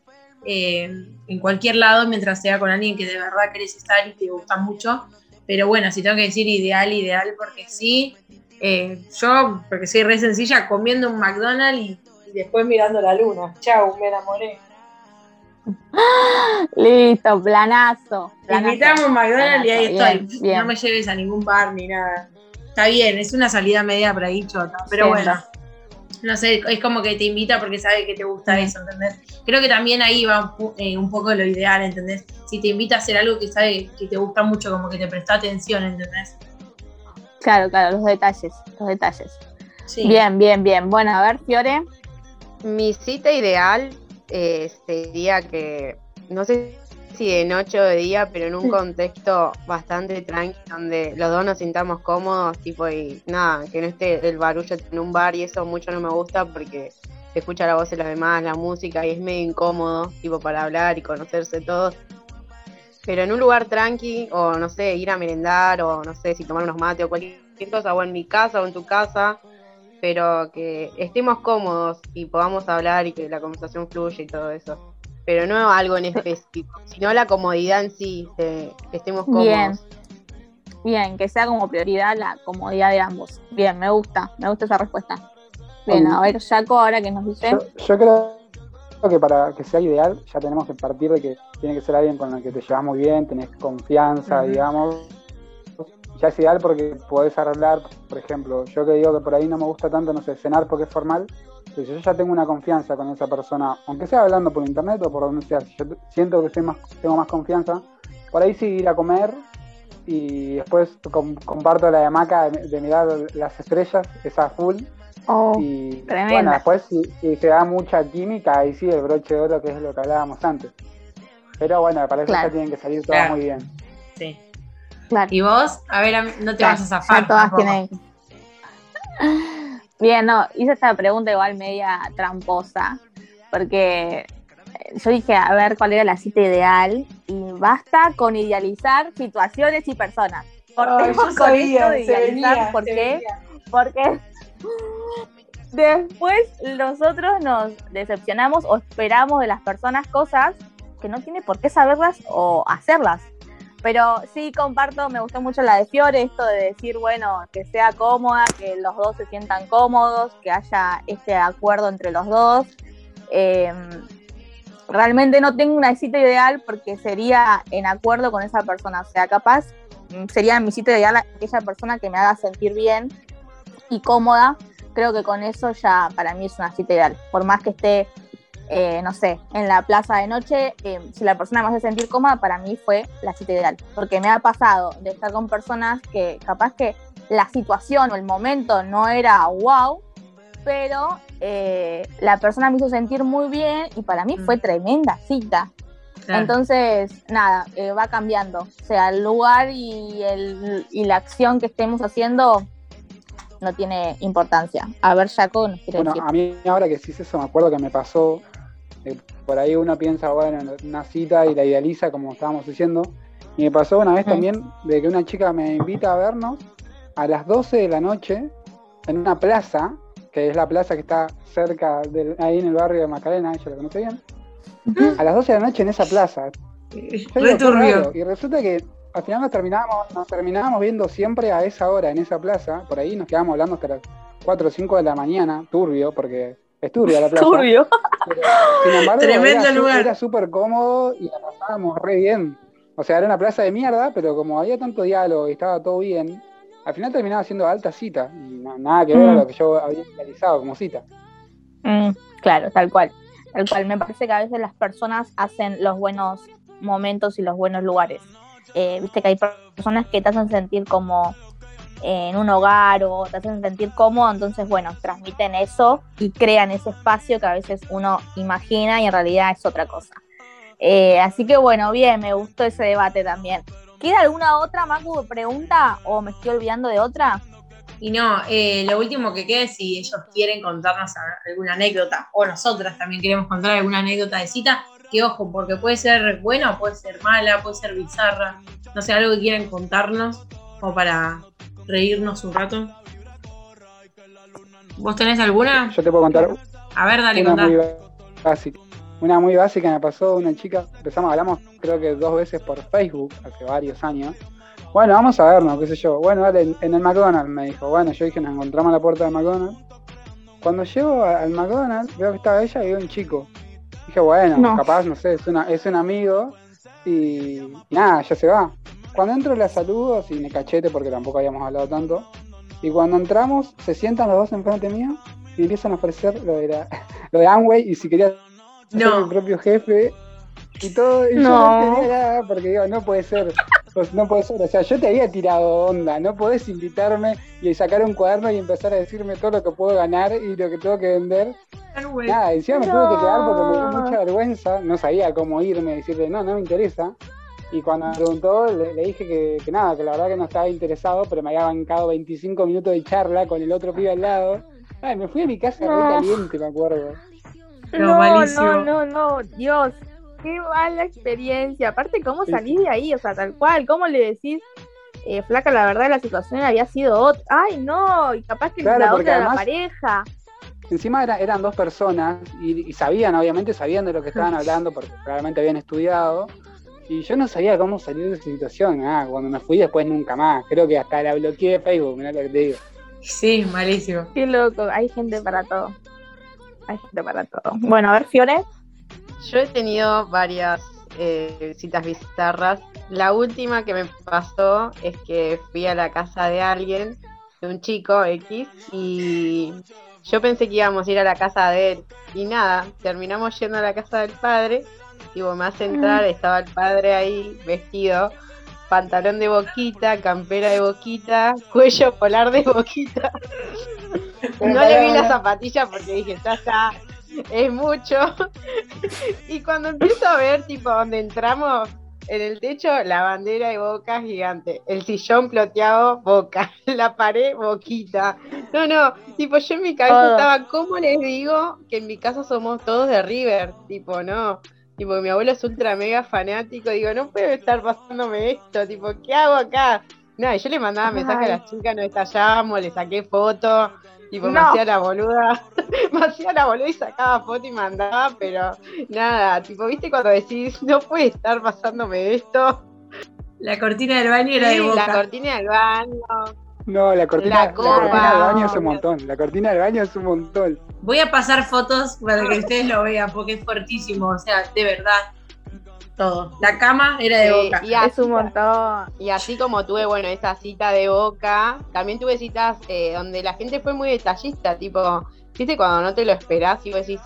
eh, en cualquier lado mientras sea con alguien que de verdad querés estar y te gusta mucho. Pero bueno, si tengo que decir ideal, ideal, porque sí. Eh, yo, porque soy re sencilla, comiendo un McDonald's y, y después mirando la luna. Chau, me enamoré. Listo, planazo. Invitamos a McDonald's y ahí estoy. No me lleves a ningún bar ni nada. Está bien, es una salida media para ahí chota, pero bueno. No sé, es como que te invita porque sabe que te gusta eso, ¿entendés? Creo que también ahí va eh, un poco lo ideal, ¿entendés? Si te invita a hacer algo que sabe que te gusta mucho, como que te presta atención, ¿entendés? Claro, claro, los detalles, los detalles. Bien, bien, bien. Bueno, a ver, Fiore. Mi cita ideal eh, sería que, no sé si de noche o de día, pero en un contexto bastante tranquilo, donde los dos nos sintamos cómodos, tipo, y nada, que no esté el barullo en un bar y eso mucho no me gusta porque se escucha la voz de los demás, la música y es medio incómodo, tipo, para hablar y conocerse todos. Pero en un lugar tranqui, o no sé, ir a merendar, o no sé, si tomar unos mates o cualquier cosa, o en mi casa o en tu casa, pero que estemos cómodos y podamos hablar y que la conversación fluya y todo eso. Pero no algo en específico, sino la comodidad en sí, que estemos cómodos. Bien. Bien, que sea como prioridad la comodidad de ambos. Bien, me gusta, me gusta esa respuesta. Bien, a ver, Jaco, ahora que nos dice. Yo, creo que para que sea ideal ya tenemos que partir de que tiene que ser alguien con el que te llevas muy bien, tenés confianza, digamos ya es ideal porque podés arreglar, por ejemplo, yo que digo que por ahí no me gusta tanto, no sé, cenar porque es formal, si yo ya tengo una confianza con esa persona, aunque sea hablando por internet o por donde sea, si yo siento que más, tengo más confianza, por ahí sí ir a comer y después comparto la hamaca de, mirar las estrellas, esa full. Oh, y bueno, después si, se da mucha química, ahí sí el broche de oro, que es lo que hablábamos antes. Pero bueno, para eso ya tienen que salir todo muy bien. Sí. Y vos, a ver, no te vas a zafar. todas tienen. Bien, no, hice esta pregunta igual media tramposa, porque yo dije a ver cuál era la cita ideal y basta con idealizar situaciones y personas. ¿Por qué con esto de idealizar? ¿Por qué? Porque después nosotros nos decepcionamos o esperamos de las personas cosas que no tiene por qué saberlas o hacerlas. Pero sí comparto, me gustó mucho la de Fiore, esto de decir, bueno, que sea cómoda, que los dos se sientan cómodos, que haya este acuerdo entre los dos. Em, realmente no tengo una cita ideal porque sería en acuerdo con esa persona. O sea, capaz mm, sería mi cita ideal aquella persona que me haga sentir bien y cómoda. Creo que con eso ya para mí es una cita ideal. Por más que esté, eh, no sé, en la plaza de noche, eh, si la persona me hace sentir cómoda, para mí fue la cita ideal. Porque me ha pasado de estar con personas que capaz que la situación o el momento no era wow, pero eh, la persona me hizo sentir muy bien y para mí fue mm. tremenda cita. Entonces, nada, eh, va cambiando. O sea, el lugar y, el, y la acción que estemos haciendo no tiene importancia. A ver, Jaco, nos quiere Bueno, a mí ahora que sí eso, me acuerdo que me pasó. Eh, por ahí uno piensa, bueno, en una cita y la idealiza, como estábamos diciendo. Y me pasó una vez también de que una chica me invita a vernos a las 12 de la noche en una plaza que es la plaza que está cerca, de, ahí en el barrio de Macarena, ella lo conoce bien, a las 12 de la noche en esa plaza. y resulta que al final nos terminábamos, nos terminábamos viendo siempre a esa hora en esa plaza, por ahí nos quedábamos hablando hasta las 4 o 5 de la mañana, turbio, porque es turbia la plaza. Turbio. sin embargo, Tremendo era, lugar. Era súper cómodo y la pasábamos re bien. O sea, era una plaza de mierda, pero como había tanto diálogo y estaba todo bien, al final terminaba siendo alta cita y nada que ver a lo mm. que yo había realizado como cita. Mm, claro, tal cual. Tal cual. Me parece que a veces las personas hacen los buenos momentos y los buenos lugares. Eh, viste que hay personas que te hacen sentir como en un hogar o te hacen sentir cómodo, entonces bueno, transmiten eso y crean ese espacio que a veces uno imagina y en realidad es otra cosa. Eh, así que bueno, bien, me gustó ese debate también. ¿Queda alguna otra, Macu, pregunta o me estoy olvidando de otra? Y no, eh, lo último que quede, si ellos quieren contarnos alguna anécdota, o nosotras también queremos contar alguna anécdota de cita, que ojo, porque puede ser buena, puede ser mala, puede ser bizarra, no sé, algo que quieran contarnos, o para reírnos un rato. ¿Vos tenés alguna? Yo te puedo contar. A ver, dale, una muy básica. Una muy básica me pasó una chica, empezamos, hablamos creo que dos veces por Facebook hace varios años. Bueno, vamos a vernos, qué sé yo. Bueno, dale, en el McDonald's me dijo. Bueno, yo dije, nos encontramos a la puerta del McDonald's. Cuando llego al McDonald's, veo que estaba ella y veo un chico. Dije, bueno, capaz, no sé, es, una, es un amigo y, nada, ya se va. Cuando entro la saludo, sin cachete porque tampoco habíamos hablado tanto. Y cuando entramos, se sientan los dos enfrente mío y empiezan a ofrecer lo de, la, lo de Amway y si quería no. mi propio jefe y todo. Y no. yo no entendía nada porque digo, no puede ser. Pues no puede ser, o sea, yo te había tirado onda, no podés invitarme y sacar un cuaderno y empezar a decirme todo lo que puedo ganar y lo que tengo que vender. Nada, encima me tuve que quedar porque me dio mucha vergüenza, no sabía cómo irme, decirle, no, no me interesa. Y cuando me preguntó, le, dije que, que, nada, que la verdad que no estaba interesado, pero me había bancado 25 minutos de charla con el otro pibe al lado. Ay, me fui a mi casa muy caliente, me acuerdo. No, no, no, no, Dios, qué mala experiencia. Aparte, ¿cómo salís de ahí? O sea, tal cual, ¿cómo le decís? Eh, flaca, la verdad la situación había sido otra. Ay, no, y capaz que la otra era la pareja. Encima eran dos personas y, sabían, obviamente sabían de lo que estaban hablando porque realmente habían estudiado. Y yo no sabía cómo salir de esa situación. Ah, cuando me fui después nunca más. Creo que hasta la bloqueé de Facebook, mirá lo que te digo. Sí, malísimo. Qué loco, hay gente para todo para todo. Bueno, a ver, Fiore. Yo he tenido varias eh, citas bizarras. La última que me pasó es que fui a la casa de alguien, de un chico X, y yo pensé que íbamos a ir a la casa de él. Y nada, terminamos yendo a la casa del padre. Y me hace entrar, estaba el padre ahí vestido, pantalón de boquita, campera de boquita, cuello polar de boquita. No le vi la zapatilla porque dije, ya está, es mucho. Y cuando empiezo a ver, tipo, donde entramos, en el techo la bandera de boca gigante, el sillón ploteado boca, la pared boquita. No, no, tipo yo en mi cabeza estaba, ¿cómo les digo que en mi casa somos todos de River? Tipo, no. Tipo, mi abuelo es ultra mega fanático, digo, no puede estar pasándome esto, tipo, ¿qué hago acá? No, yo le mandaba mensajes a las chicas, nos estallamos, le saqué foto, Tipo, me hacía la boluda, me hacía la boluda y sacaba foto y mandaba, pero nada, tipo, ¿viste cuando decís, no puede estar pasándome esto? La cortina del baño era de boca. La cortina del baño. No, la cortina, la, cortina del baño es un montón. La cortina del baño es un montón. Voy a pasar fotos para que ustedes lo vean, porque es fuertísimo. O sea, de verdad todo. La cama era de boca. Y así, un montón. Y así como tuve, bueno, esa cita de boca, también tuve citas eh, donde la gente fue muy detallista, tipo, viste cuando no te lo esperás y vos decís,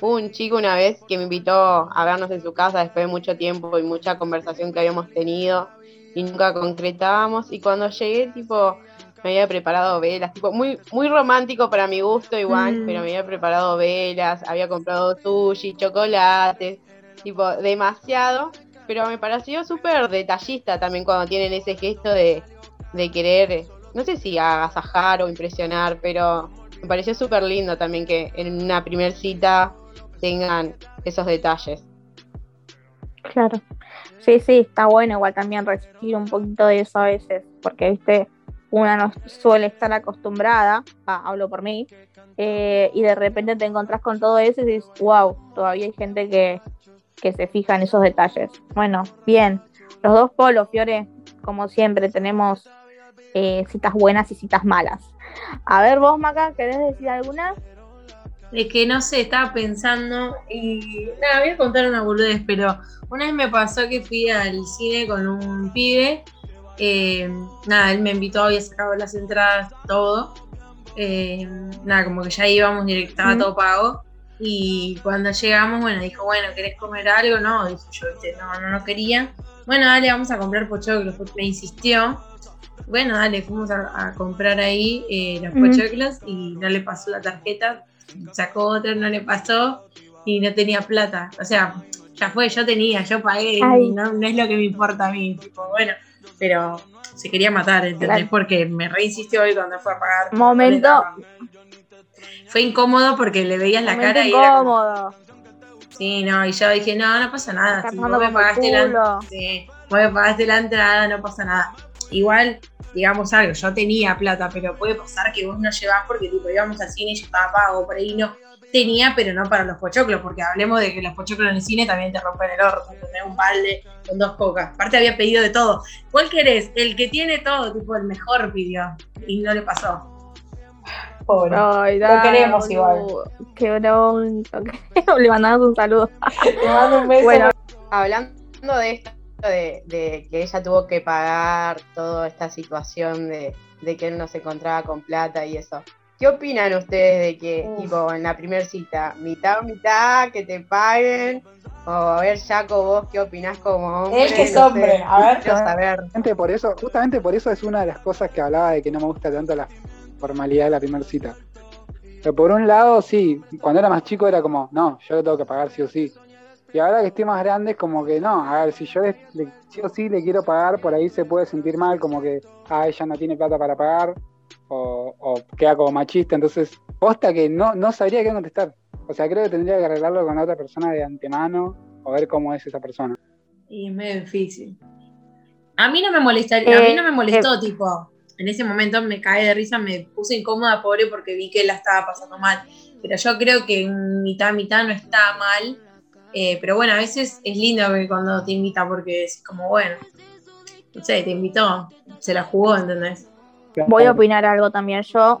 Hubo un chico una vez que me invitó a vernos en su casa después de mucho tiempo y mucha conversación que habíamos tenido y nunca concretábamos. Y cuando llegué, tipo, me había preparado velas, tipo, muy, muy romántico para mi gusto igual, mm. pero me había preparado velas, había comprado sushi, chocolates tipo, demasiado, pero me pareció súper detallista también cuando tienen ese gesto de, de querer, no sé si agasajar o impresionar, pero me pareció súper lindo también que en una primer cita tengan esos detalles. Claro. Sí, sí, está bueno igual también recibir un poquito de eso a veces, porque viste, una no suele estar acostumbrada, hablo por mí, eh, y de repente te encontrás con todo eso y dices, wow, todavía hay gente que, que se fijan esos detalles. Bueno, bien. Los dos polos, Fiore, como siempre, tenemos eh, citas buenas y citas malas. A ver, vos, Maca, ¿querés decir alguna? Es que no sé, estaba pensando y nada, voy a contar una boludez, pero una vez me pasó que fui al cine con un pibe, eh, nada, él me invitó, había sacado las entradas, todo, eh, nada, como que ya íbamos, estaba todo pago, y cuando llegamos, bueno, dijo, bueno, ¿querés comer algo? No, dije yo, no, no, no quería. Bueno, dale, vamos a comprar pochoclos, me insistió. Bueno, dale, fuimos a, comprar ahí eh, los pochoclos y no le pasó la tarjeta, sacó otra, no le pasó y no tenía plata. O sea, ya fue, yo tenía, yo pagué, no, no, es lo que me importa a mí. Tipo, bueno, pero se quería matar, ¿entendés? Porque me reinsistió hoy cuando fue a pagar. Momento, fue incómodo porque le veías la cara y incómodo. Sí, no, y yo dije, no, no pasa nada. Si vos me pagaste la, sí, vos me pagaste la entrada, no pasa nada. Igual, digamos algo, yo tenía plata, pero puede pasar que vos no llevás porque tipo íbamos al cine y yo estaba pago, por ahí no tenía, pero no para los pochoclos, porque hablemos de que los pochoclos en el cine también te rompen el orto, tener un balde con dos cocas. Aparte había pedido de todo. ¿Cuál querés? El que tiene todo, tipo el mejor pidió. Y no le pasó. Pobre. lo queremos igual. Qué bronco. Le mandamos un saludo. Le mando un beso. Bueno, hablando de esto, de, que ella tuvo que pagar toda esta situación de, que él no se encontraba con plata y eso. ¿Qué opinan ustedes de que, tipo, en la primera cita, mitad o mitad, que te paguen? O a ver, Jaco, vos qué opinás como hombre. Él que es hombre, a ver. Saber. Justamente por, eso, justamente por eso es una de las cosas que hablaba de que no me gusta tanto la formalidad de la primera cita. Pero por un lado, sí, cuando era más chico era como, no, yo le tengo que pagar sí o sí. Y ahora que estoy más grande es como que no, a ver, si yo le, sí o sí le quiero pagar, por ahí se puede sentir mal, como que, ah, ella no tiene plata para pagar, o, queda como machista, entonces, posta que no, no sabría qué contestar. O sea, creo que tendría que arreglarlo con la otra persona de antemano, o ver cómo es esa persona. Y es medio difícil. A mí no me molestaría, a mí no me molestó, eh, tipo, en ese momento me cae de risa, me puse incómoda, pobre, porque vi que la estaba pasando mal. Pero yo creo que mitad, mitad no está mal. Eh, pero bueno, a veces es lindo cuando te invita, porque es como, bueno, no sé, te invitó, se la jugó, ¿entendés? Voy a opinar algo también yo.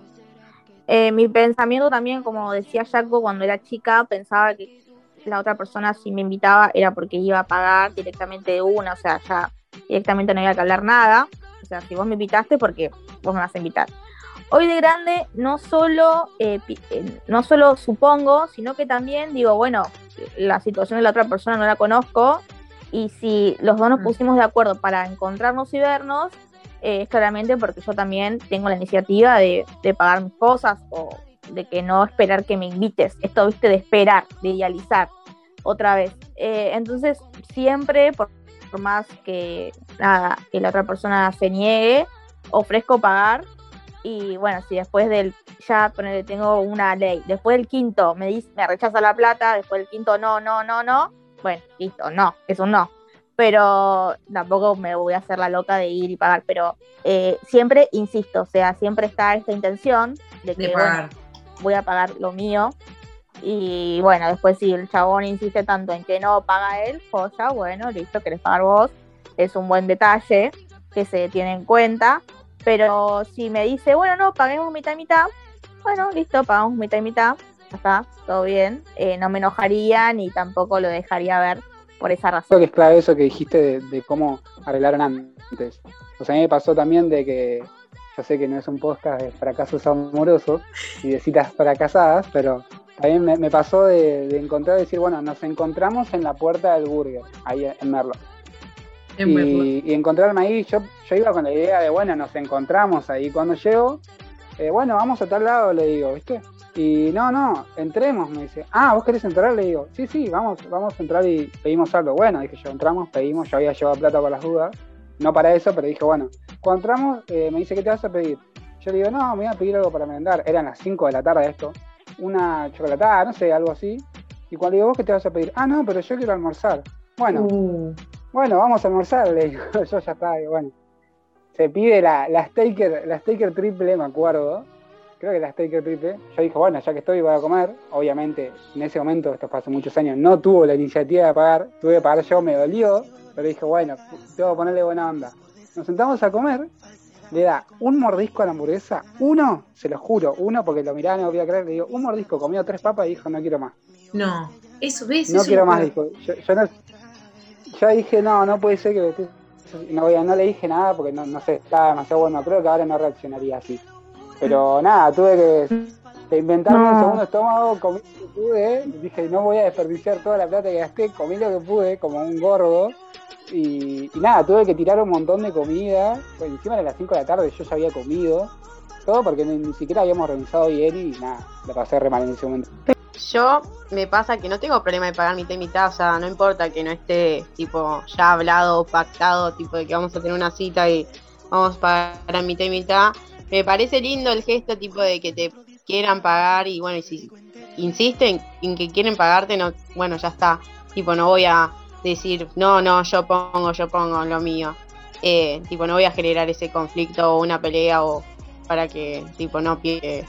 Eh, mi pensamiento también, como decía Jaco, cuando era chica, pensaba que la otra persona si me invitaba era porque iba a pagar directamente de una, o sea, ya directamente no había que hablar nada. O sea, si vos me invitaste, porque vos me vas a invitar. Hoy de grande no solo, eh, eh, no solo supongo, sino que también digo, bueno, la situación de la otra persona no la conozco y si los dos nos mm. pusimos de acuerdo para encontrarnos y vernos, eh, claramente porque yo también tengo la iniciativa de, de, pagar mis cosas o de que no esperar que me invites. Esto, viste, de esperar, de idealizar. otra vez. Eh, entonces, siempre, por, más que, nada, que la otra persona se niegue, ofrezco pagar. Y bueno, si después del, ya ponele, tengo una ley, después del quinto me, dice, me rechaza la plata, después del quinto no, no, no, no, bueno, listo, no, es un no. Pero tampoco me voy a hacer la loca de ir y pagar, pero eh, siempre insisto, o sea, siempre está esta intención de que voy a pagar lo mío y bueno, después si el chabón insiste tanto en que no paga él, pues ya, bueno, listo, querés pagar vos. Es un buen detalle que se tiene en cuenta. Pero si me dice, bueno, no, paguemos mitad y mitad, bueno, listo, pagamos mitad y mitad, está, todo bien. Eh, no me enojaría ni tampoco lo dejaría ver por esa razón. Creo que es clave eso que dijiste de, cómo arreglaron antes. O sea, a mí me pasó también de que, yo sé que no es un podcast de fracasos amorosos y de citas fracasadas, pero también me, me pasó de, encontrar, decir, bueno, nos encontramos en la puerta del burger, ahí en Merlo. y, encontrarme ahí, yo, yo iba con la idea de, bueno, nos encontramos ahí. Cuando llego, eh, bueno, vamos a tal lado, le digo, ¿viste? Y no, no, entremos, me dice. Ah, ¿vos querés entrar? Le digo, sí, sí, vamos, vamos a entrar y pedimos algo. Bueno, dije yo, entramos, pedimos, yo había llevado plata por las dudas. No para eso, pero dije, bueno, cuando entramos, eh, me dice, ¿qué te vas a pedir? Yo le digo, no, me voy a pedir algo para merendar. Eran las 5 de la tarde esto una chocolatada, no sé, algo así. Y cuando digo, ¿vos qué te vas a pedir? Ah, no, pero yo quiero almorzar. Bueno, uh. bueno, vamos a almorzar, le digo, yo ya está, bueno. Se pide la, la Staker, la Staker triple, me acuerdo. Creo que la Staker triple. Yo dije, bueno, ya que estoy, voy a comer. Obviamente, en ese momento, esto fue hace muchos años, no tuvo la iniciativa de pagar. Tuve que pagar yo, me dolió. Pero dije, bueno, tengo que ponerle buena onda. Nos sentamos a comer le da un mordisco a la hamburguesa, uno, se lo juro, uno, porque lo miraba, no lo voy a creer, le digo, un mordisco, comió tres papas y dijo, no quiero más. No, eso ves. No quiero más, dijo. Yo, yo, dije, no, no puede ser que no, no le dije nada porque no, no sé, estaba demasiado bueno, creo que ahora no reaccionaría así. Pero nada, tuve que, inventarme un segundo estómago, comí lo que pude, dije, no voy a desperdiciar toda la plata que gasté, comí lo que pude, como un gordo y, nada, tuve que tirar un montón de comida. Pues encima de las 5 de la tarde yo ya había comido. Todo porque ni, siquiera habíamos organizado bien y nada, la pasé re mal en ese momento. Yo me pasa que no tengo problema de pagar mitad y mitad, o sea, no importa que no esté tipo ya hablado, pactado, tipo de que vamos a tener una cita y vamos a pagar a mitad y mitad. Me parece lindo el gesto tipo de que te quieran pagar y bueno, si insisten en que quieren pagarte, no, bueno, ya está. Tipo, no voy a decir, no, no, yo pongo, yo pongo lo mío. Eh, tipo, no voy a generar ese conflicto o una pelea o para que, tipo, no pide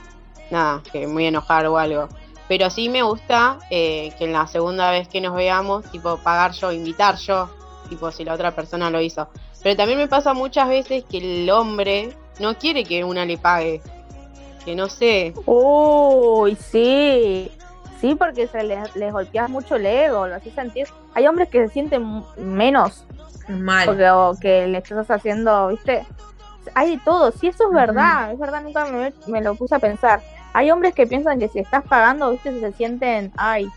nada, que me voy a enojar o algo. Pero sí me gusta eh, que en la segunda vez que nos veamos, tipo, pagar yo, invitar yo, tipo, si la otra persona lo hizo. Pero también me pasa muchas veces que el hombre no quiere que una le pague. Que no sé. Uy, sí. Sí, porque se les, les golpea mucho el ego, lo hace sentir. Hay hombres que se sienten menos mal porque que le estás haciendo, ¿viste? Hay de todo, sí, eso es verdad, es verdad, nunca me, lo puse a pensar. Hay hombres que piensan que si estás pagando, ¿viste? Se sienten, ay,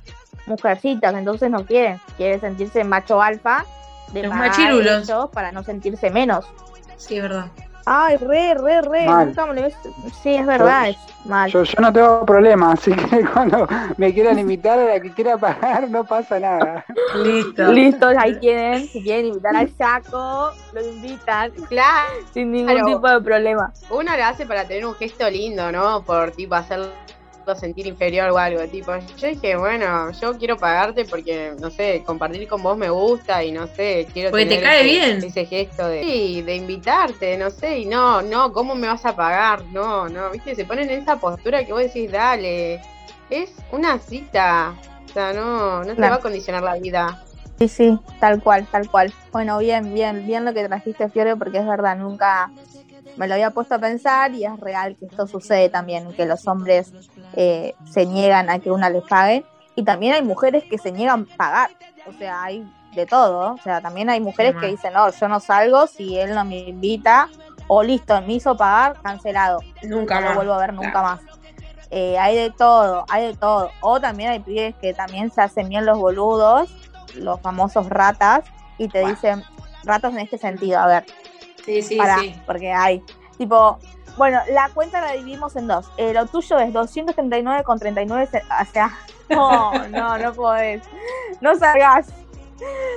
mujercitas, entonces no quieren, quieren sentirse macho alfa de Los machirulos para no sentirse menos. Sí, es verdad. Ay, re, re, re. Sí, es verdad, es mal. Yo, yo, no tengo problema, así que cuando me quieran invitar a la que quiera pagar, no pasa nada. Listo. Listo, ahí tienen. Si quieren invitar al saco, lo invitan. Claro. Sin ningún tipo de problema. Uno lo hace para tener un gesto lindo, ¿no? Por tipo hacer sentir inferior o algo, tipo, yo dije, bueno, yo quiero pagarte porque, no sé, compartir con vos me gusta y no sé, quiero porque te cae bien ese gesto de, sí, de invitarte, no sé, y no, no, ¿cómo me vas a pagar? No, no, viste, se ponen en esa postura que vos decís, dale, es una cita, o sea, no, no te va a condicionar la vida. Sí, sí, tal cual, tal cual. Bueno, bien, bien, bien lo que trajiste, Fiore, porque es verdad, nunca me lo había puesto a pensar y es real que esto sucede también, que los hombres eh, se niegan a que una les pague y también hay mujeres que se niegan a pagar, o sea, hay de todo, o sea, también hay mujeres que dicen, no, yo no salgo si él no me invita o listo, me hizo pagar, cancelado, nunca no lo vuelvo a ver nunca más. Eh, hay de todo, hay de todo. O también hay pibes que también se hacen bien los boludos, los famosos ratas, y te dicen, ratas en este sentido, a ver, Sí, sí, sí. Porque hay, tipo, bueno, la cuenta la dividimos en dos. Eh, lo tuyo es 239,39, o sea, no, no, no podés. no salgas.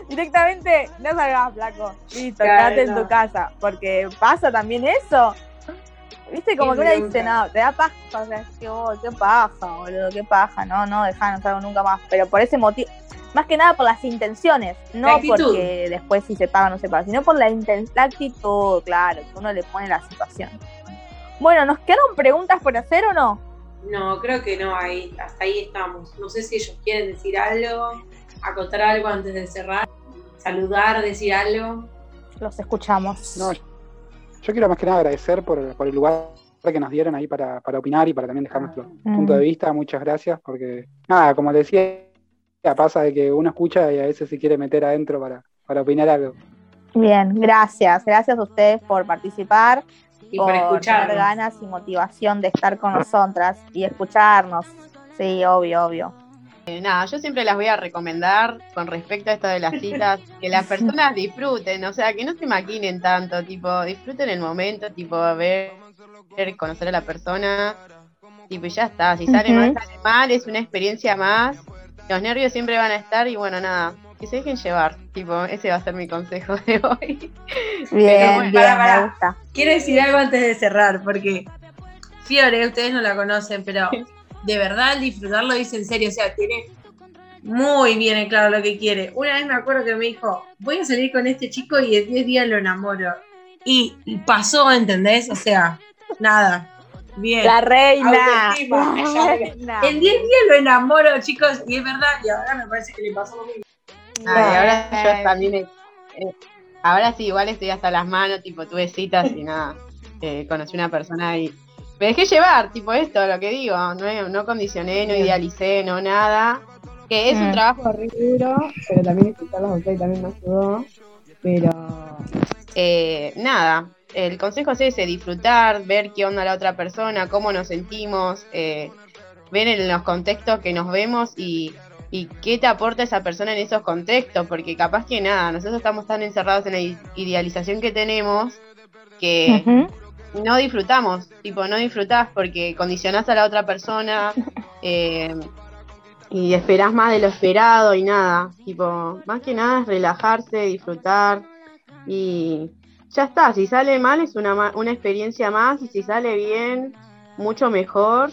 Directamente, no salgas, flaco. Listo, quédate en tu casa. Porque pasa también eso. Viste, como que uno dice, no, te da paja, o sea, que, oh, qué paja, boludo, qué paja, no, no, dejá, no salgo nunca más. Pero por ese motivo, más que nada por las intenciones, no porque después si se paga o no se paga, sino por la, la actitud, claro, que uno le pone la situación. Bueno, ¿nos quedaron preguntas por hacer o no? No, creo que no, ahí, hasta ahí estamos. No sé si ellos quieren decir algo, acotar algo antes de cerrar, saludar, decir algo. Los escuchamos. No, yo quiero más que nada agradecer por, el lugar que nos dieron ahí para, opinar y para también dejar nuestro mm. punto de vista. Muchas gracias, porque nada, como decía, pasa de que uno escucha y a veces se quiere meter adentro para, para opinar algo. Bien, gracias. Gracias a ustedes por participar y por, escuchar ganas y motivación de estar con nosotras y escucharnos. Sí, obvio, obvio. Eh, nada, yo siempre las voy a recomendar con respecto a esto de las citas, que las personas disfruten, o sea, que no se maquinen tanto, tipo, disfruten el momento, tipo, ver, conocer a la persona, tipo, y ya está, si sale mal, sale mal, es una experiencia más, los nervios siempre van a estar y bueno, nada, que se dejen llevar, tipo, ese va a ser mi consejo de hoy. Bien, bien, Quiero decir algo antes de cerrar, porque Fiore, ustedes no la conocen, pero de verdad disfrutarlo dice en serio, o sea, tiene muy bien en claro lo que quiere. Una vez me acuerdo que me dijo, voy a salir con este chico y en 10 días lo enamoro. Y pasó, ¿entendés? O sea, nada. Bien. La reina. En 10 días lo enamoro, chicos, y es verdad, y ahora me parece que le pasó lo mismo. ahora yo también, eh, ahora sí, igual estoy hasta las manos, tipo, tuve citas y nada, eh, conocí una persona y me dejé llevar, tipo esto, lo que digo, no, no condicioné, no idealicé, no nada, que es un mm. trabajo duro, pero también escucharlos a ustedes también me ayudó, pero eh, nada, el consejo es ese, disfrutar, ver qué onda la otra persona, cómo nos sentimos, eh, ver en los contextos que nos vemos y, y qué te aporta esa persona en esos contextos, porque capaz que nada, nosotros estamos tan encerrados en la idealización que tenemos que no disfrutamos, tipo, no disfrutás porque condicionás a la otra persona eh, y esperás más de lo esperado y nada, tipo, más que nada es relajarse, disfrutar y ya está, si sale mal es una, una experiencia más y si sale bien, mucho mejor,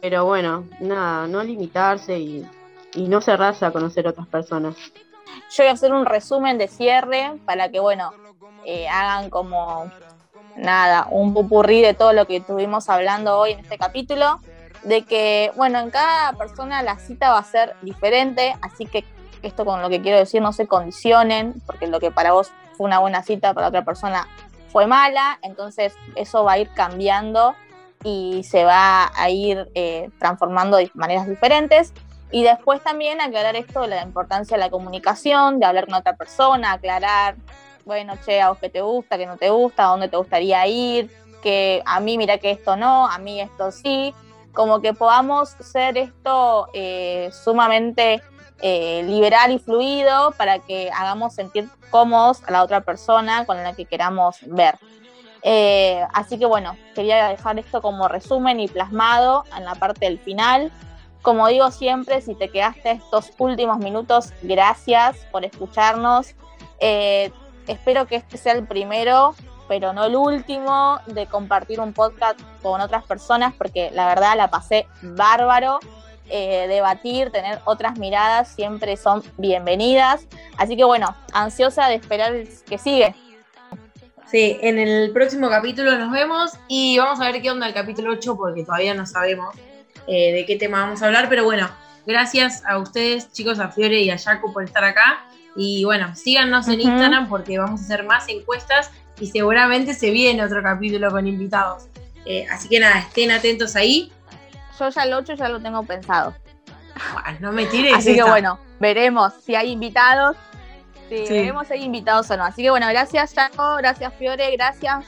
pero bueno, nada, no limitarse y, no cerrarse a conocer otras personas. Yo voy a hacer un resumen de cierre para que, bueno, eh, hagan como nada, un pupurrí de todo lo que estuvimos hablando hoy en este capítulo, de que, bueno, en cada persona la cita va a ser diferente, así que esto con lo que quiero decir, no se condicionen, porque lo que para vos fue una buena cita, para otra persona fue mala, entonces eso va a ir cambiando y se va a ir eh, transformando de maneras diferentes. Y después también aclarar esto de la importancia de la comunicación, de hablar con otra persona, aclarar bueno, che, a vos que te gusta, que no te gusta, a dónde te gustaría ir, que a mí mira que esto no, a mí esto sí, como que podamos ser esto eh, sumamente eh, liberal y fluido para que hagamos sentir cómodos a la otra persona con la que queramos ver. Eh, así que bueno, quería dejar esto como resumen y plasmado en la parte del final. Como digo siempre, si te quedaste estos últimos minutos, gracias por escucharnos. Espero que este sea el primero, pero no el último, de compartir un podcast con otras personas, porque la verdad la pasé bárbaro. Eh, debatir, tener otras miradas, siempre son bienvenidas. Así que bueno, ansiosa de esperar que sigue. Sí, en el próximo capítulo nos vemos y vamos a ver qué onda el capítulo 8 porque todavía no sabemos eh, de qué tema vamos a hablar, pero bueno, gracias a ustedes chicos, a Fiore y a Jaco por estar acá y bueno, síganos en Instagram porque vamos a hacer más encuestas y seguramente se viene otro capítulo con invitados. Eh, así que nada, estén atentos ahí. Yo ya el 8 ya lo tengo pensado. No me tires. Así que bueno, veremos si hay invitados. Sí, veremos si hay invitados o no. Así que bueno, gracias Chaco, gracias Fiore, gracias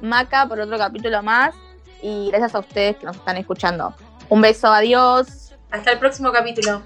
Maca por otro capítulo más. Y gracias a ustedes que nos están escuchando. Un beso, adiós. Hasta el próximo capítulo.